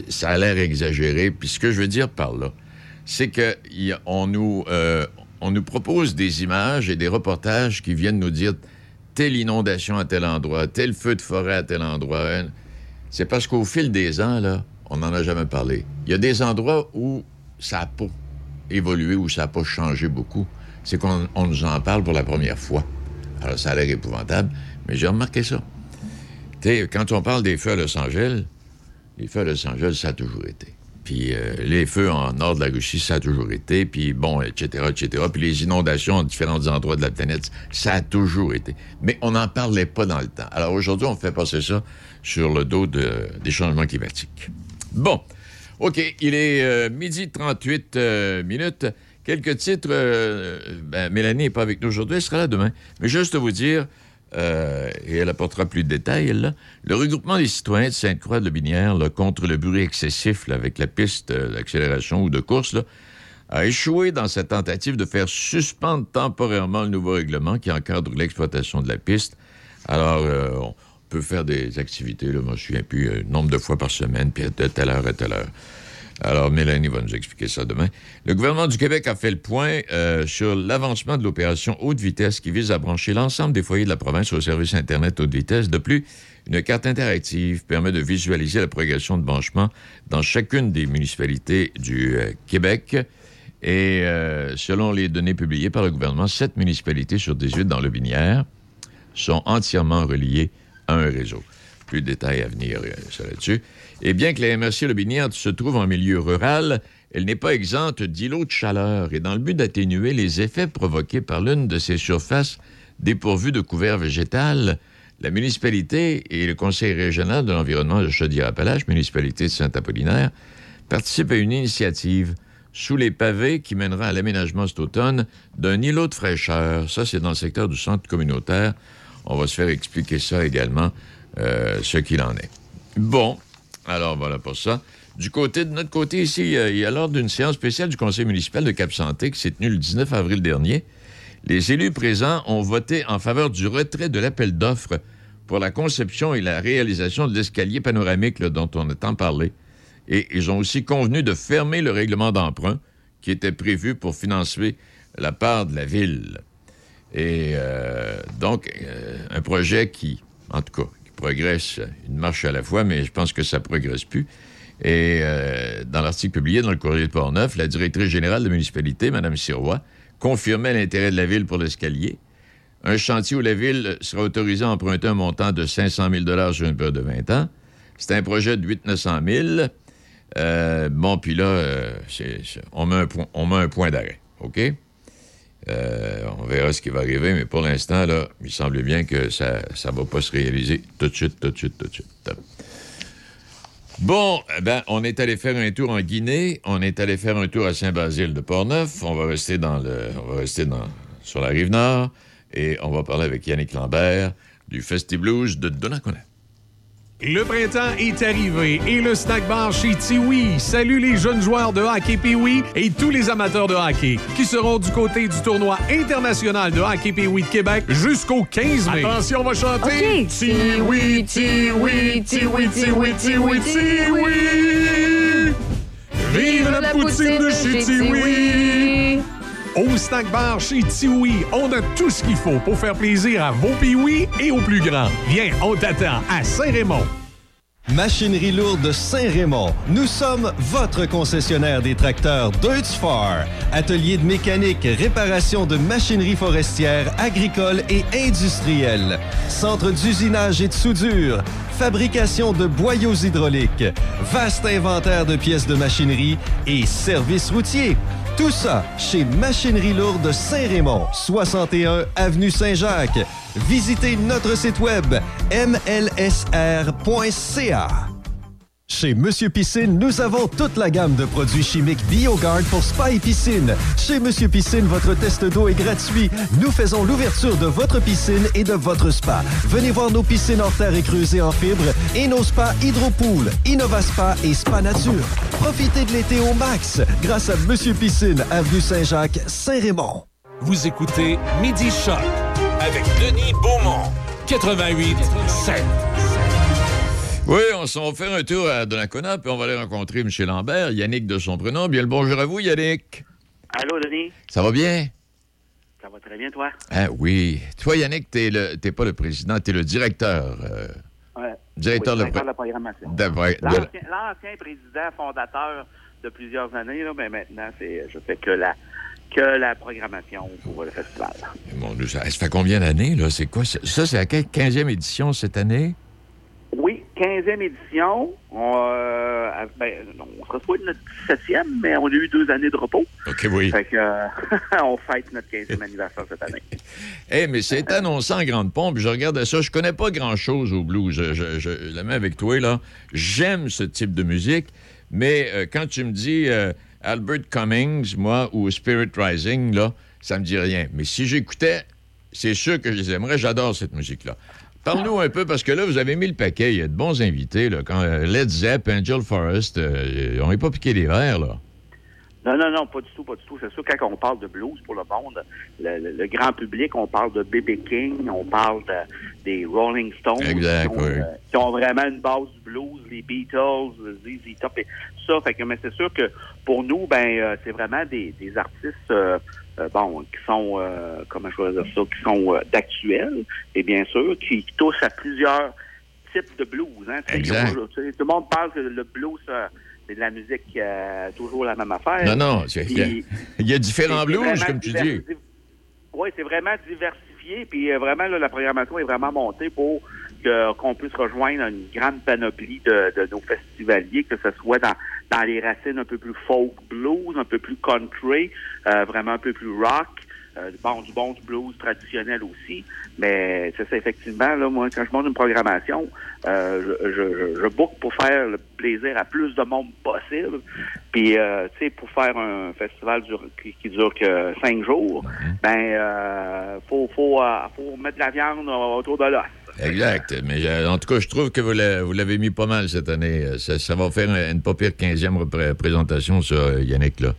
ça a l'air exagéré. Puis ce que je veux dire par là, c'est qu'on nous, euh, nous propose des images et des reportages qui viennent nous dire telle inondation à tel endroit, tel feu de forêt à tel endroit. C'est parce qu'au fil des ans, là, on n'en a jamais parlé. Il y a des endroits où ça n'a pas évolué, où ça n'a pas changé beaucoup c'est qu'on nous en parle pour la première fois. Alors, ça a l'air épouvantable, mais j'ai remarqué ça. Tu quand on parle des feux à Los Angeles, les feux à Los Angeles, ça a toujours été. Puis euh, les feux en nord de la Russie, ça a toujours été. Puis bon, etc., etc. Puis les inondations en différents endroits de la planète, ça a toujours été. Mais on n'en parlait pas dans le temps. Alors aujourd'hui, on fait passer ça sur le dos des changements climatiques. Bon. OK, il est euh, midi 38 euh, minutes. Quelques titres. Euh, ben, Mélanie n'est pas avec nous aujourd'hui, elle sera là demain. Mais juste vous dire, euh, et elle apportera plus de détails, le regroupement des citoyens de Sainte-Croix-de-Binière contre le bruit excessif avec la piste d'accélération ou de course a échoué dans sa tentative de faire suspendre temporairement le nouveau règlement qui encadre l'exploitation de la piste. Alors, on peut faire des activités, je me souviens plus, nombre de fois par semaine, puis de telle heure à telle heure. Alors, Mélanie va nous expliquer ça demain. Le gouvernement du Québec a fait le point euh, sur l'avancement de l'opération haute vitesse qui vise à brancher l'ensemble des foyers de la province au service Internet haute vitesse. De plus, une carte interactive permet de visualiser la progression de branchement dans chacune des municipalités du euh, Québec. Et euh, selon les données publiées par le gouvernement, sept municipalités sur 18 dans le Binière sont entièrement reliées à un réseau. Plus de détails à venir euh, là-dessus. Et bien que la MRC Le Binière se trouve en milieu rural, elle n'est pas exempte d'îlots de chaleur. Et dans le but d'atténuer les effets provoqués par l'une de ces surfaces dépourvues de couvert végétal, la municipalité et le Conseil régional de l'environnement de Chaudière-Appalaches, municipalité de Saint-Apollinaire, participent à une initiative sous les pavés qui mènera à l'aménagement cet automne d'un îlot de fraîcheur. Ça, c'est dans le secteur du centre communautaire. On va se faire expliquer ça également, euh, ce qu'il en est. Bon, alors voilà pour ça. Du côté de notre côté ici, il y a lors d'une séance spéciale du Conseil municipal de Cap-Santé qui s'est tenue le 19 avril dernier, les élus présents ont voté en faveur du retrait de l'appel d'offres pour la conception et la réalisation de l'escalier panoramique dont on a tant parlé. Et ils ont aussi convenu de fermer le règlement d'emprunt qui était prévu pour financer la part de la ville. Et euh, donc, euh, un projet qui, en tout cas, qui progresse une marche à la fois, mais je pense que ça ne progresse plus. Et euh, dans l'article publié dans le Courrier de Portneuf, la directrice générale de la municipalité, Mme Sirois, confirmait l'intérêt de la ville pour l'escalier. Un chantier où la ville sera autorisée à emprunter un montant de 500 000 sur une période de 20 ans. C'est un projet de 800 000 euh, bon, puis là, on, met un point, on met un point d'arrêt, OK? Euh, on verra ce qui va arriver, mais pour l'instant, là, il semble bien que ça ne va pas se réaliser tout de suite, tout de suite, tout de suite. Bon, eh ben, on est allé faire un tour en Guinée, on est allé faire un tour à Saint-Basile de Portneuf, on va rester dans le, on va rester dans, sur la rive nord, et on va parler avec Yannick Lambert du Festiblues de Donnacona. Le printemps est arrivé et le snack bar chez Tiwi salue les jeunes joueurs de hockey Piwi et tous les amateurs de hockey qui seront du côté du tournoi international de hockey Piwi de Québec jusqu'au 15 mai. Attention, on va chanter. Tiwi, Tiwi, Tiwi, Tiwi, Tiwi, Tiwi. Vive la, poutine, de chez Tiwi. Au Snack Bar chez Tiwi, on a tout ce qu'il faut pour faire plaisir à vos piouis et aux plus grands. Viens, on t'attend à Saint-Raymond. Machinerie lourde Saint-Raymond. Nous sommes votre concessionnaire des tracteurs Deutz-Far. Atelier de mécanique, réparation de machinerie forestière, agricole et industrielle. Centre d'usinage et de soudure. Fabrication de boyaux hydrauliques. Vaste inventaire de pièces de machinerie et services routiers. Tout ça chez Machinerie Lourde Saint-Raymond, 61 Avenue Saint-Jacques. Visitez notre site web mlsr.ca. Chez Monsieur Piscine, nous avons toute la gamme de produits chimiques BioGuard pour spa et piscine. Chez Monsieur Piscine, votre test d'eau est gratuit. Nous faisons l'ouverture de votre piscine et de votre spa. Venez voir nos piscines hors terre et creusées en fibre et nos spas Hydropool, InnovaSpa et Spa Nature. Profitez de l'été au max grâce à Monsieur Piscine, avenue Saint-Jacques, Saint-Raymond. Vous écoutez Midi Choc avec Denis Beaumont, 88 7. Oui, on s'en faire un tour à Donnacona, puis on va aller rencontrer M. Lambert, Yannick de son prénom. Bien le bonjour à vous, Yannick. Allô, Denis. Ça va bien? Ça va très bien, toi? Ah oui. Toi, Yannick, t'es le t'es pas le président, t'es le directeur. Euh, ouais. Directeur, oui, de, directeur de la programmation. L'ancien président fondateur de plusieurs années, là, mais maintenant, c'est, je fais que la, que la programmation pour le festival. Mon Dieu, ça, ça fait combien d'années, là? C'est quoi? Ça, Ça, c'est la 15e édition cette année? Oui, 15e édition. On, euh, ben, on se retrouve notre 17e, mais on a eu deux années de repos. OK, oui. Fait que, euh, [laughs] on fête notre 15e anniversaire cette année. [laughs] Eh, mais c'est annoncé en grande pompe. Je regarde ça. Je connais pas grand-chose au blues. Je, je- je la mets avec toi, là. J'aime ce type de musique, mais euh, quand tu me dis euh, Albert Cummings, moi, ou Spirit Rising, là, ça me dit rien. Mais si j'écoutais, c'est sûr que je les aimerais. J'adore cette musique-là. Parle-nous un peu, parce que là, vous avez mis le paquet. Il y a de bons invités, là. Quand euh, Led Zepp, Angel Forest, euh, on n'est pas piqué des verres, là. Non, non, non, pas du tout, pas du tout. C'est sûr, quand on parle de blues pour le monde, le, le- le grand public, on parle de B.B. King, on parle de- des Rolling Stones, Exact, qui, ont, oui. euh, qui ont vraiment une base du blues, les Beatles, le ZZ Top, et ça. Fait que, mais c'est sûr que pour nous, ben, euh, c'est vraiment des, des artistes, euh, bon, qui sont, euh, comment je vais dire ça, qui sont euh, d'actuels, et bien sûr, qui touchent à plusieurs types de blues. Hein. Exact. Tout le monde parle que le blues, c'est de la musique euh, toujours la même affaire. Non, non, il y a- Puis- [laughs] il y a différents blues, comme tu dis. Oui, c'est vraiment diversifié. Puis vraiment, là, la programmation est vraiment montée pour qu'on puisse rejoindre une grande panoplie de, de nos festivaliers, que ce soit dans, dans les racines un peu plus folk blues, un peu plus country, euh, vraiment un peu plus rock. euh, bon, du bon du blues traditionnel aussi. Mais c'est ça, effectivement, là, moi, quand je monte une programmation, euh, je, je, je, je book pour faire le plaisir à plus de monde possible. Puis, euh, tu sais, pour faire un festival dur- qui, qui dure que cinq jours, ben, euh, faut, faut, euh, faut mettre de la viande autour de l'os. Exact. Mais euh, en tout cas, je trouve que vous l'a- vous l'avez mis pas mal cette année. Euh, Ça, ça va faire une pas pire 15e repré- présentation, ça, Yannick, là.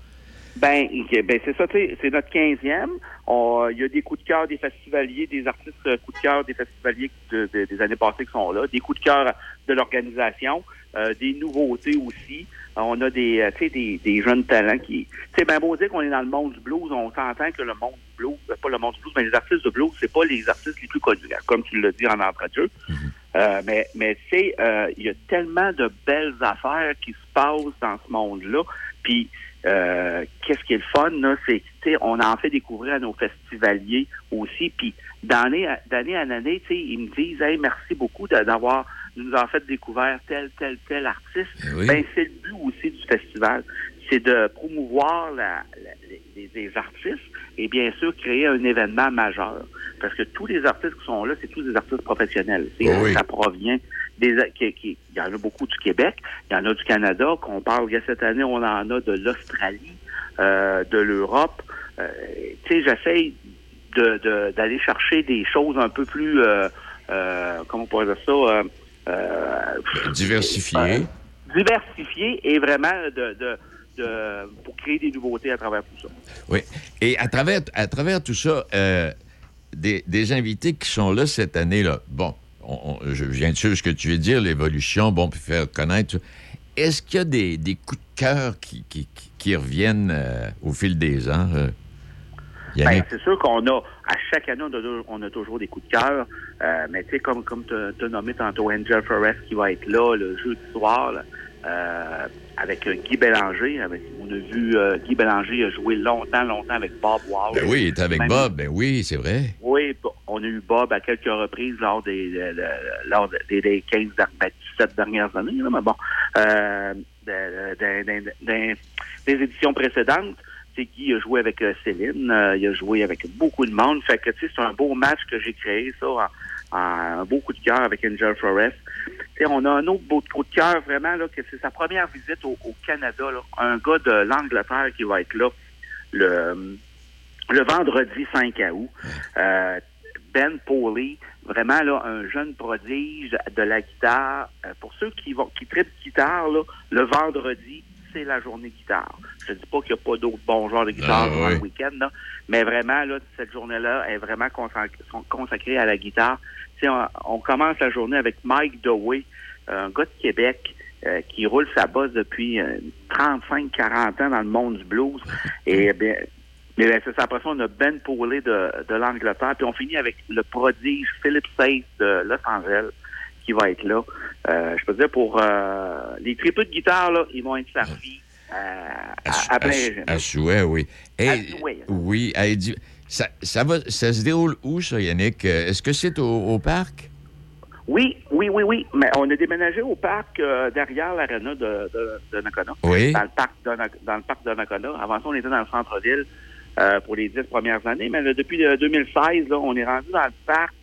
Ben, ben c'est ça, c'est notre 15e. On- Il y a des coups de cœur des festivaliers, des artistes euh, coups de cœur des festivaliers de- de- des années passées qui sont là, des coups de cœur de l'organisation, euh, des nouveautés aussi. Euh, On a des, euh, tu sais, des, des jeunes talents qui... Tu sais, ben beau dire qu'on est dans le monde du blues, on s'entend que le monde du blues, euh, pas le monde du blues, mais les artistes de blues, c'est pas les artistes les plus connus, hein, comme tu l'as dit en entrée de jeu. Euh, mais mais tu sais, euh, il y a tellement de belles affaires qui se passent dans ce monde-là. Puis euh, qu'est-ce qui est le fun, là, c'est que tu sais, on en fait découvrir à nos festivaliers aussi. Puis d'année d'année en année, tu sais, ils me disent Hey, merci beaucoup de- nous en fait découvert tel, tel, tel artiste. oui. Ben, c'est le but aussi du festival. C'est de promouvoir la, la- les, les artistes et bien sûr créer un événement majeur. Parce que tous les artistes qui sont là, c'est tous des artistes professionnels. Oh oui. Ça provient des qui, qui- il y en a beaucoup du Québec, il y en a du Canada, qu'on parle il y a cette année, on en a de l'Australie, euh, de l'Europe. Euh, tu sais, j'essaye de- de- d'aller chercher des choses un peu plus euh, euh, comment on pourrait dire ça euh, Diversifié. diversifié et vraiment de, de, de- pour créer des nouveautés à travers tout ça. Oui. Et à travers, à travers tout ça, euh, des, des invités qui sont là cette année-là, bon, on- on- je viens de suivre ce que tu veux dire, l'évolution, bon, puis faire connaître. Est-ce qu'il y a des, des coups de cœur qui, qui, qui- qui reviennent euh, au fil des ans? euh, Ben, c'est sûr qu'on a, à chaque année, on a, on a toujours des coups de cœur. Euh, mais tu sais, comme, comme tu as nommé tantôt Angel Forest qui va être là le jeudi soir, là, euh, avec euh, Guy Bélanger. Avec, on a vu euh, Guy Bélanger jouer longtemps, longtemps avec Bob Wall. Ben oui, il est avec Même- Bob, ben oui, c'est vrai. Oui, on a eu Bob à quelques reprises lors des, de- de- lors des, des 15, der- ben, 17 dernières années, là, mais bon, euh, de- de- de- de- des éditions précédentes. Guy a joué avec euh, Céline, euh, il a joué avec beaucoup de monde. Fait que, c'est un beau match que j'ai créé, ça, en, un beau coup de cœur avec Angel Forest. On a un autre beau coup de cœur, vraiment, là, que c'est sa première visite au, Canada. Un gars de l'Angleterre qui va être là le, le vendredi 5 août. Euh, ben Pauly, vraiment là, un jeune prodige de la guitare. Pour ceux qui vont qui guitare, là, le vendredi, c'est la journée guitare. Je dis pas qu'il n'y a pas d'autres bons genres de guitare Ah, durant oui. le week-end, là, mais vraiment, là, cette journée-là est vraiment consac- consacrée à la guitare. On, on commence la journée avec Mike Dewey, un gars de Québec euh, qui roule sa bosse depuis euh, 35-40 ans dans le monde du blues. [laughs] Et bien, mais ben, c'est ça. Après ça, on a Ben Paulet de, de l'Angleterre. Puis on finit avec le prodige Philip Sace de Los Angeles qui va être là. Euh, je peux dire, pour euh, les triples de guitare, là, ils vont être servis euh, à, à plein À, régime. à souhait, oui. Et- À souhait. Oui, à ça, ça, va, ça se déroule où, ça, Yannick? Est-ce que c'est au, au parc? Oui, oui, oui, oui. Mais on a déménagé au parc euh, derrière l'aréna de, de, de Nakona. Oui. Dans le parc de, Na- dans le parc de Nakona. Avant ça, on était dans le centre-ville pour les dix premières années. Mais là, depuis euh, 2016, là, on est rendu dans le parc.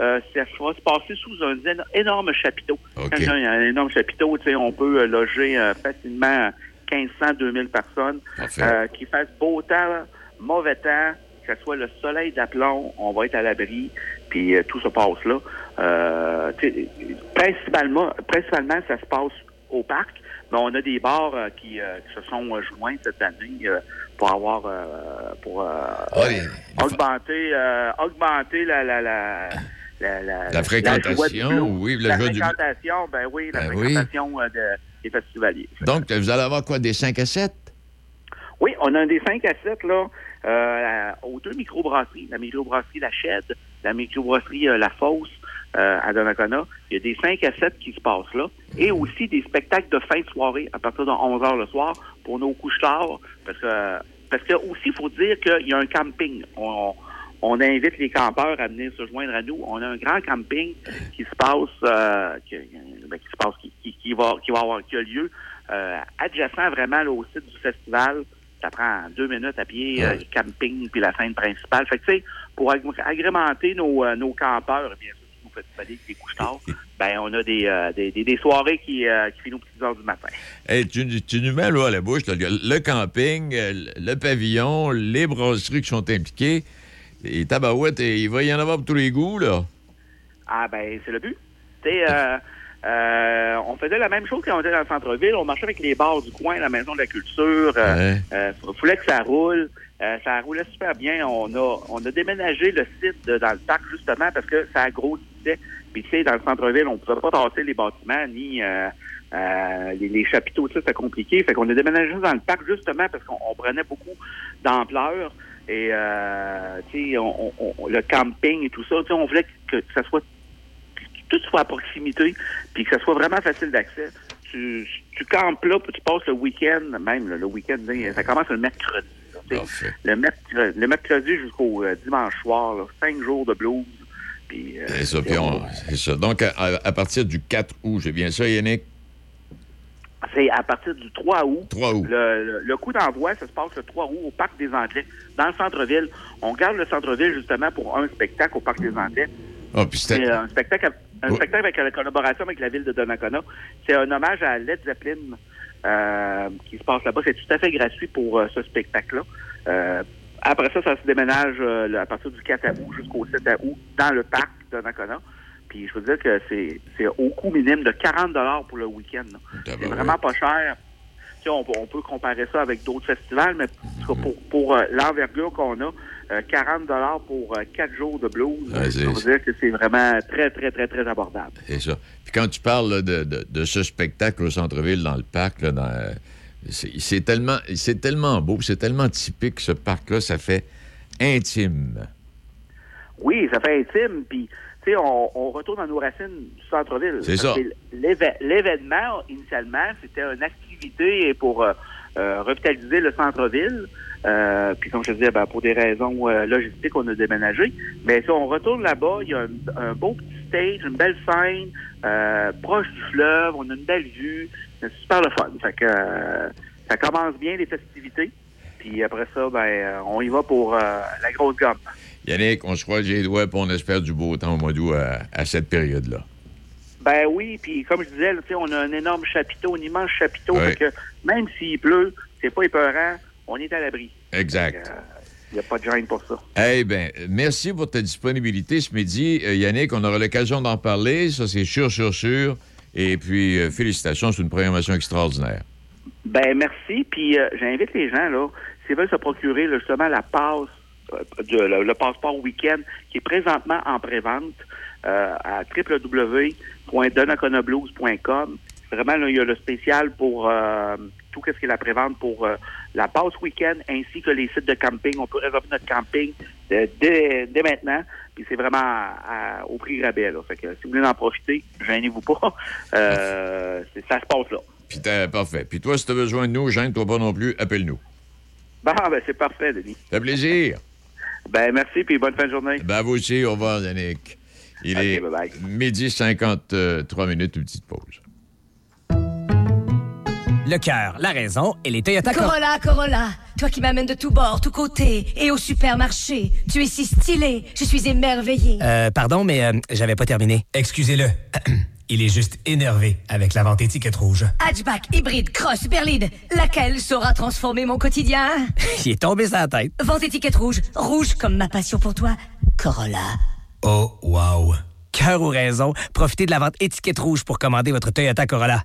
Euh, ça va se passer sous un éno- énorme chapiteau. Quand il y a un énorme chapiteau, tu sais, on peut euh, loger euh, facilement 1500, 2000 personnes. Euh, qu'il fasse beau temps, mauvais temps, que ce soit le soleil d'aplomb, on va être à l'abri, puis euh, tout se passe là. Euh, tu sais, principalement, principalement, ça se passe au parc. Mais on a des bars euh, qui, euh, qui se sont euh, joints cette année euh, pour avoir euh, pour euh, augmenter euh, augmenter la la la la, la, La fréquentation, oui, la la joie du- fréquentation, ben oui, la Ben fréquentation euh, de- des festivaliers. Donc, vous allez avoir quoi, des 5 à 7? Oui, on a des 5 à 7 là, euh, aux deux microbrasseries. La microbrasserie La Chède, la microbrasserie euh, La Fosse euh, à Donnacona. Il y a des 5 à 7 qui se passent là. Et aussi des spectacles de fin de soirée à partir de 11 h le soir pour nos couches tard. Parce que, parce que aussi, il faut dire qu'il y a un camping. On, on invite les campeurs à venir se joindre à nous. On a un grand camping qui se passe, euh, qui, ben, qui se passe, qui, qui, qui va, qui va avoir, qui a lieu euh, adjacent vraiment là, au site du festival. Ça prend deux minutes à pied, euh, le camping puis la scène principale. Fait que, tu sais, pour ag- agrémenter nos, euh, nos campeurs, bien sûr, si vous faites pas des couches tard, [laughs] ben, on a des, euh, des, des, des soirées qui, euh, qui finissent aux petites heures du matin. Hey, tu, tu nous mets l'eau à la bouche. là. Le camping, euh, le pavillon, les brasseries qui sont impliquées. Et tabarouette, et il va y en avoir pour tous les goûts, là. Ah ben c'est le but. Tu sais, euh, euh, on faisait la même chose quand on était dans le centre-ville. On marchait avec les bars du coin, la maison de la culture. Euh, Ouais. euh, fallait que ça roule. Ça roulait super bien. On a on a déménagé le site de- dans le parc justement parce que ça grossissait. Puis tu sais, dans le centre-ville, on pouvait pas tasser les bâtiments ni les, les chapiteaux, tout ça, c'était compliqué. Fait qu'on a déménagé dans le parc justement parce qu'on on prenait beaucoup d'ampleur. Et euh, tu sais, on, le camping et tout ça, tu sais, on voulait que, que ça soit que tout soit à proximité, puis que ça soit vraiment facile d'accès. Tu, tu campes là, puis tu passes le week-end, même là, le week-end, ça commence le mercredi. là, le, mercredi, le mercredi jusqu'au euh, dimanche soir, là, cinq jours de blues. Puis, euh, C'est ça, puis on- ça. Donc, à, à partir du 4 août, j'ai bien ça, Yannick? C'est à partir du 3 août. 3 août. Le, le- le coup d'envoi, ça se passe le 3 août au Parc des Anglais, dans le centre-ville. On garde le centre-ville justement pour un spectacle au Parc des Anglais. Ah, puis c'était... C'est un spectacle, un spectacle avec la collaboration avec la ville de Donnacona. C'est un hommage à Led Zeppelin euh, qui se passe là-bas. C'est tout à fait gratuit pour euh, ce spectacle-là. Euh, après ça, ça se déménage euh, à partir du 4 août jusqu'au 7 août dans le parc de Donnacona. Puis je veux dire que c'est au coût minime de 40 pour le week-end. C'est vraiment pas cher. On, peut- on peut comparer ça avec d'autres festivals, mais pour, pour euh, l'envergure qu'on a, euh, 40 pour euh, 4 jours de blues, c'est- ça veut dire que c'est vraiment très, très, très, très abordable. C'est ça. Puis quand tu parles là, de, de- de ce spectacle au centre-ville, dans le parc, là, dans, euh, c'est tellement, c'est tellement beau, c'est tellement typique, ce parc-là, ça fait intime. Oui, ça fait intime, puis on, on retourne à nos racines du centre-ville. C'est ça. L'événement, initialement, c'était une activité pour euh, euh, revitaliser le centre-ville. Euh, puis comme je te disais, ben, pour des raisons logistiques, on a déménagé. Mais si on retourne là-bas, il y a un, un beau petit stage, une belle scène, proche du fleuve, on a une belle vue. C'est super le fun. Fait que ça commence bien les festivités. Puis après ça, ben, on y va pour la grosse gomme. Yannick, on se croise les doigts, puis on espère du beau temps au mois d'août à, à cette période-là. Ben oui, puis comme je disais, là, on a un énorme chapiteau, un immense chapiteau, fait que même s'il pleut, c'est pas épeurant, on est à l'abri. Exact. Il n'y a pas de gêne pour ça. Eh bien, merci pour ta disponibilité ce midi. Euh, Yannick, on aura l'occasion d'en parler, ça c'est sûr, sûr, sûr. Et puis, euh, félicitations, c'est une programmation extraordinaire. Ben merci, puis euh, j'invite les gens, là, s'ils veulent se procurer là, justement la passe, euh, de- le, le passeport week-end, qui est présentement en pré-vente euh, à www.donaconablues.com. Vraiment, là, il y a le spécial pour euh, tout ce qui est la prévente pour euh, la passe week-end ainsi que les sites de camping. On peut réserver notre camping euh, dès, dès maintenant. Puis c'est vraiment à- à- au prix rabais. Là. Fait que si vous voulez en profiter, gênez-vous pas. [laughs] Euh, ça se passe là. Puis, parfait. Puis toi, si tu as besoin de nous, gêne-toi pas non plus, appelle-nous. Bon, ben c'est parfait, Denis. Ça fait plaisir. Ben merci, puis bonne fin de journée. Ben, vous aussi, au revoir, Yannick. Il est midi 53 minutes, une petite pause. Le cœur, la raison et les Toyota Corolla. Corolla, Corolla, toi qui m'amènes de tous bords, tous côtés et au supermarché. Tu es si stylé, je suis émerveillée. Euh, pardon, mais euh, j'avais pas terminé. Excusez-le. [clears throat] Il est juste énervé avec la vente étiquette rouge. Hatchback, hybride, cross, berline, laquelle saura transformer mon quotidien? [laughs] Il est tombé sa tête. Vente étiquette rouge, rouge comme ma passion pour toi. Corolla. Oh, wow. Cœur ou raison, profitez de la vente étiquette rouge pour commander votre Toyota Corolla.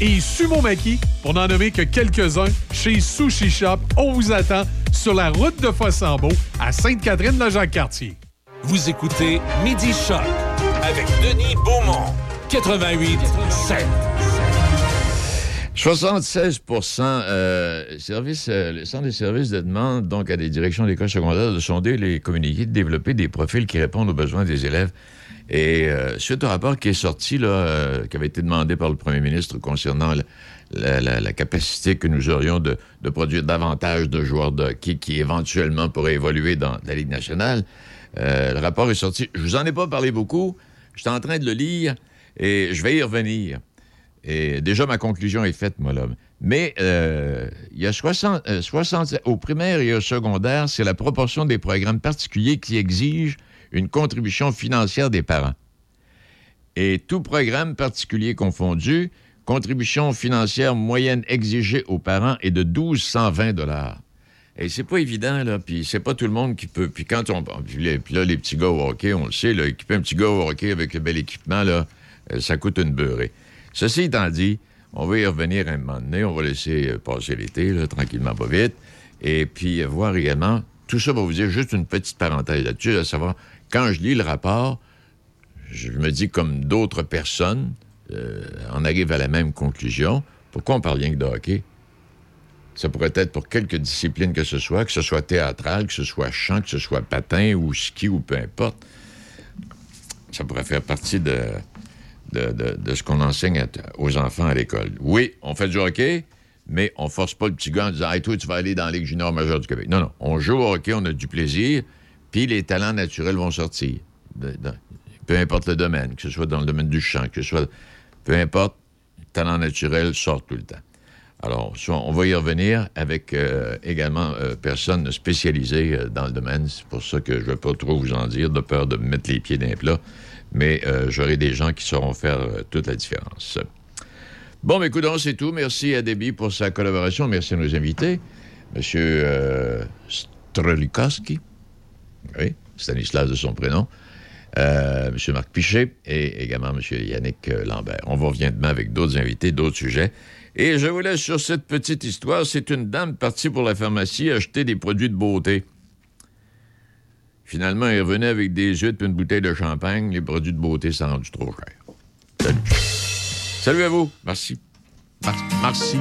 et sumo maki, pour n'en nommer que quelques-uns, chez Sushi Shop. On vous attend sur la route de Fossambeau à Sainte-Catherine-la-Jacques-Cartier. Vous écoutez Midi Choc avec Denis Beaumont, 88 7. 76 euh, service, euh, le des services de demande donc à des directions d'école secondaires de sonder les communiqués, de développer des profils qui répondent aux besoins des élèves. Et euh, suite au rapport qui est sorti, là, euh, qui avait été demandé par le premier ministre concernant la, capacité que nous aurions de, produire davantage de joueurs de qui éventuellement pourraient évoluer dans la Ligue nationale, euh, le rapport est sorti. Je vous en ai pas parlé beaucoup. Je suis en train de le lire et je vais y revenir. Et déjà, ma conclusion est faite, moi. Mais euh, il y a 60, euh, 60, au primaire et au secondaire, c'est la proportion des programmes particuliers qui exigent une contribution financière des parents. Et tout programme particulier confondu, contribution financière moyenne exigée aux parents est de 1220 dollars. Et c'est pas évident, là, puis c'est pas tout le monde qui peut. Puis quand on. Puis là, les petits gars au hockey, on le sait, là, équiper un petit gars au hockey avec le bel équipement, là, euh, ça coûte une beurrée. Ceci étant dit, on va y revenir un moment donné. On va laisser euh, passer l'été, tranquillement, pas vite. Et puis, euh, voir également, tout ça va vous dire juste une petite parenthèse là-dessus, à savoir, quand je lis le rapport, je me dis, comme d'autres personnes, euh, on arrive à la même conclusion. Pourquoi on parle rien que de hockey? Ça pourrait être pour quelque discipline que ce soit, que ce soit théâtral, que ce soit chant, que ce soit patin ou ski ou peu importe. Ça pourrait faire partie de, de, ce qu'on enseigne aux enfants à l'école. Oui, on fait du hockey, mais on force pas le petit gars en disant Hey, toi, tu vas aller dans la Ligue junior majeure du Québec. Non, non. On joue au hockey, on a du plaisir, puis les talents naturels vont sortir. Peu importe le domaine, que ce soit dans le domaine du chant, que ce soit. Peu importe, les talents naturels sortent tout le temps. Alors, on va y revenir avec euh, également euh, personnes spécialisées euh, dans le domaine. C'est pour ça que je ne vais pas trop vous en dire, de peur de me mettre les pieds d'un plat. Mais euh, j'aurai des gens qui sauront faire euh, toute la différence. Bon, mais c'est tout. Merci à Debbie pour sa collaboration. Merci à nos invités. Monsieur euh, Strolikowski, oui, Stanislas de son prénom. Euh, M. Marc Pichet et également M. Yannick Lambert. On revenir demain avec d'autres invités, d'autres sujets. Et je vous laisse sur cette petite histoire. C'est une dame partie pour la pharmacie acheter des produits de beauté. Finalement, elle revenait avec des huîtres et une bouteille de champagne. Les produits de beauté sont rendus trop chers. Salut. Salut à vous. Merci. Merci.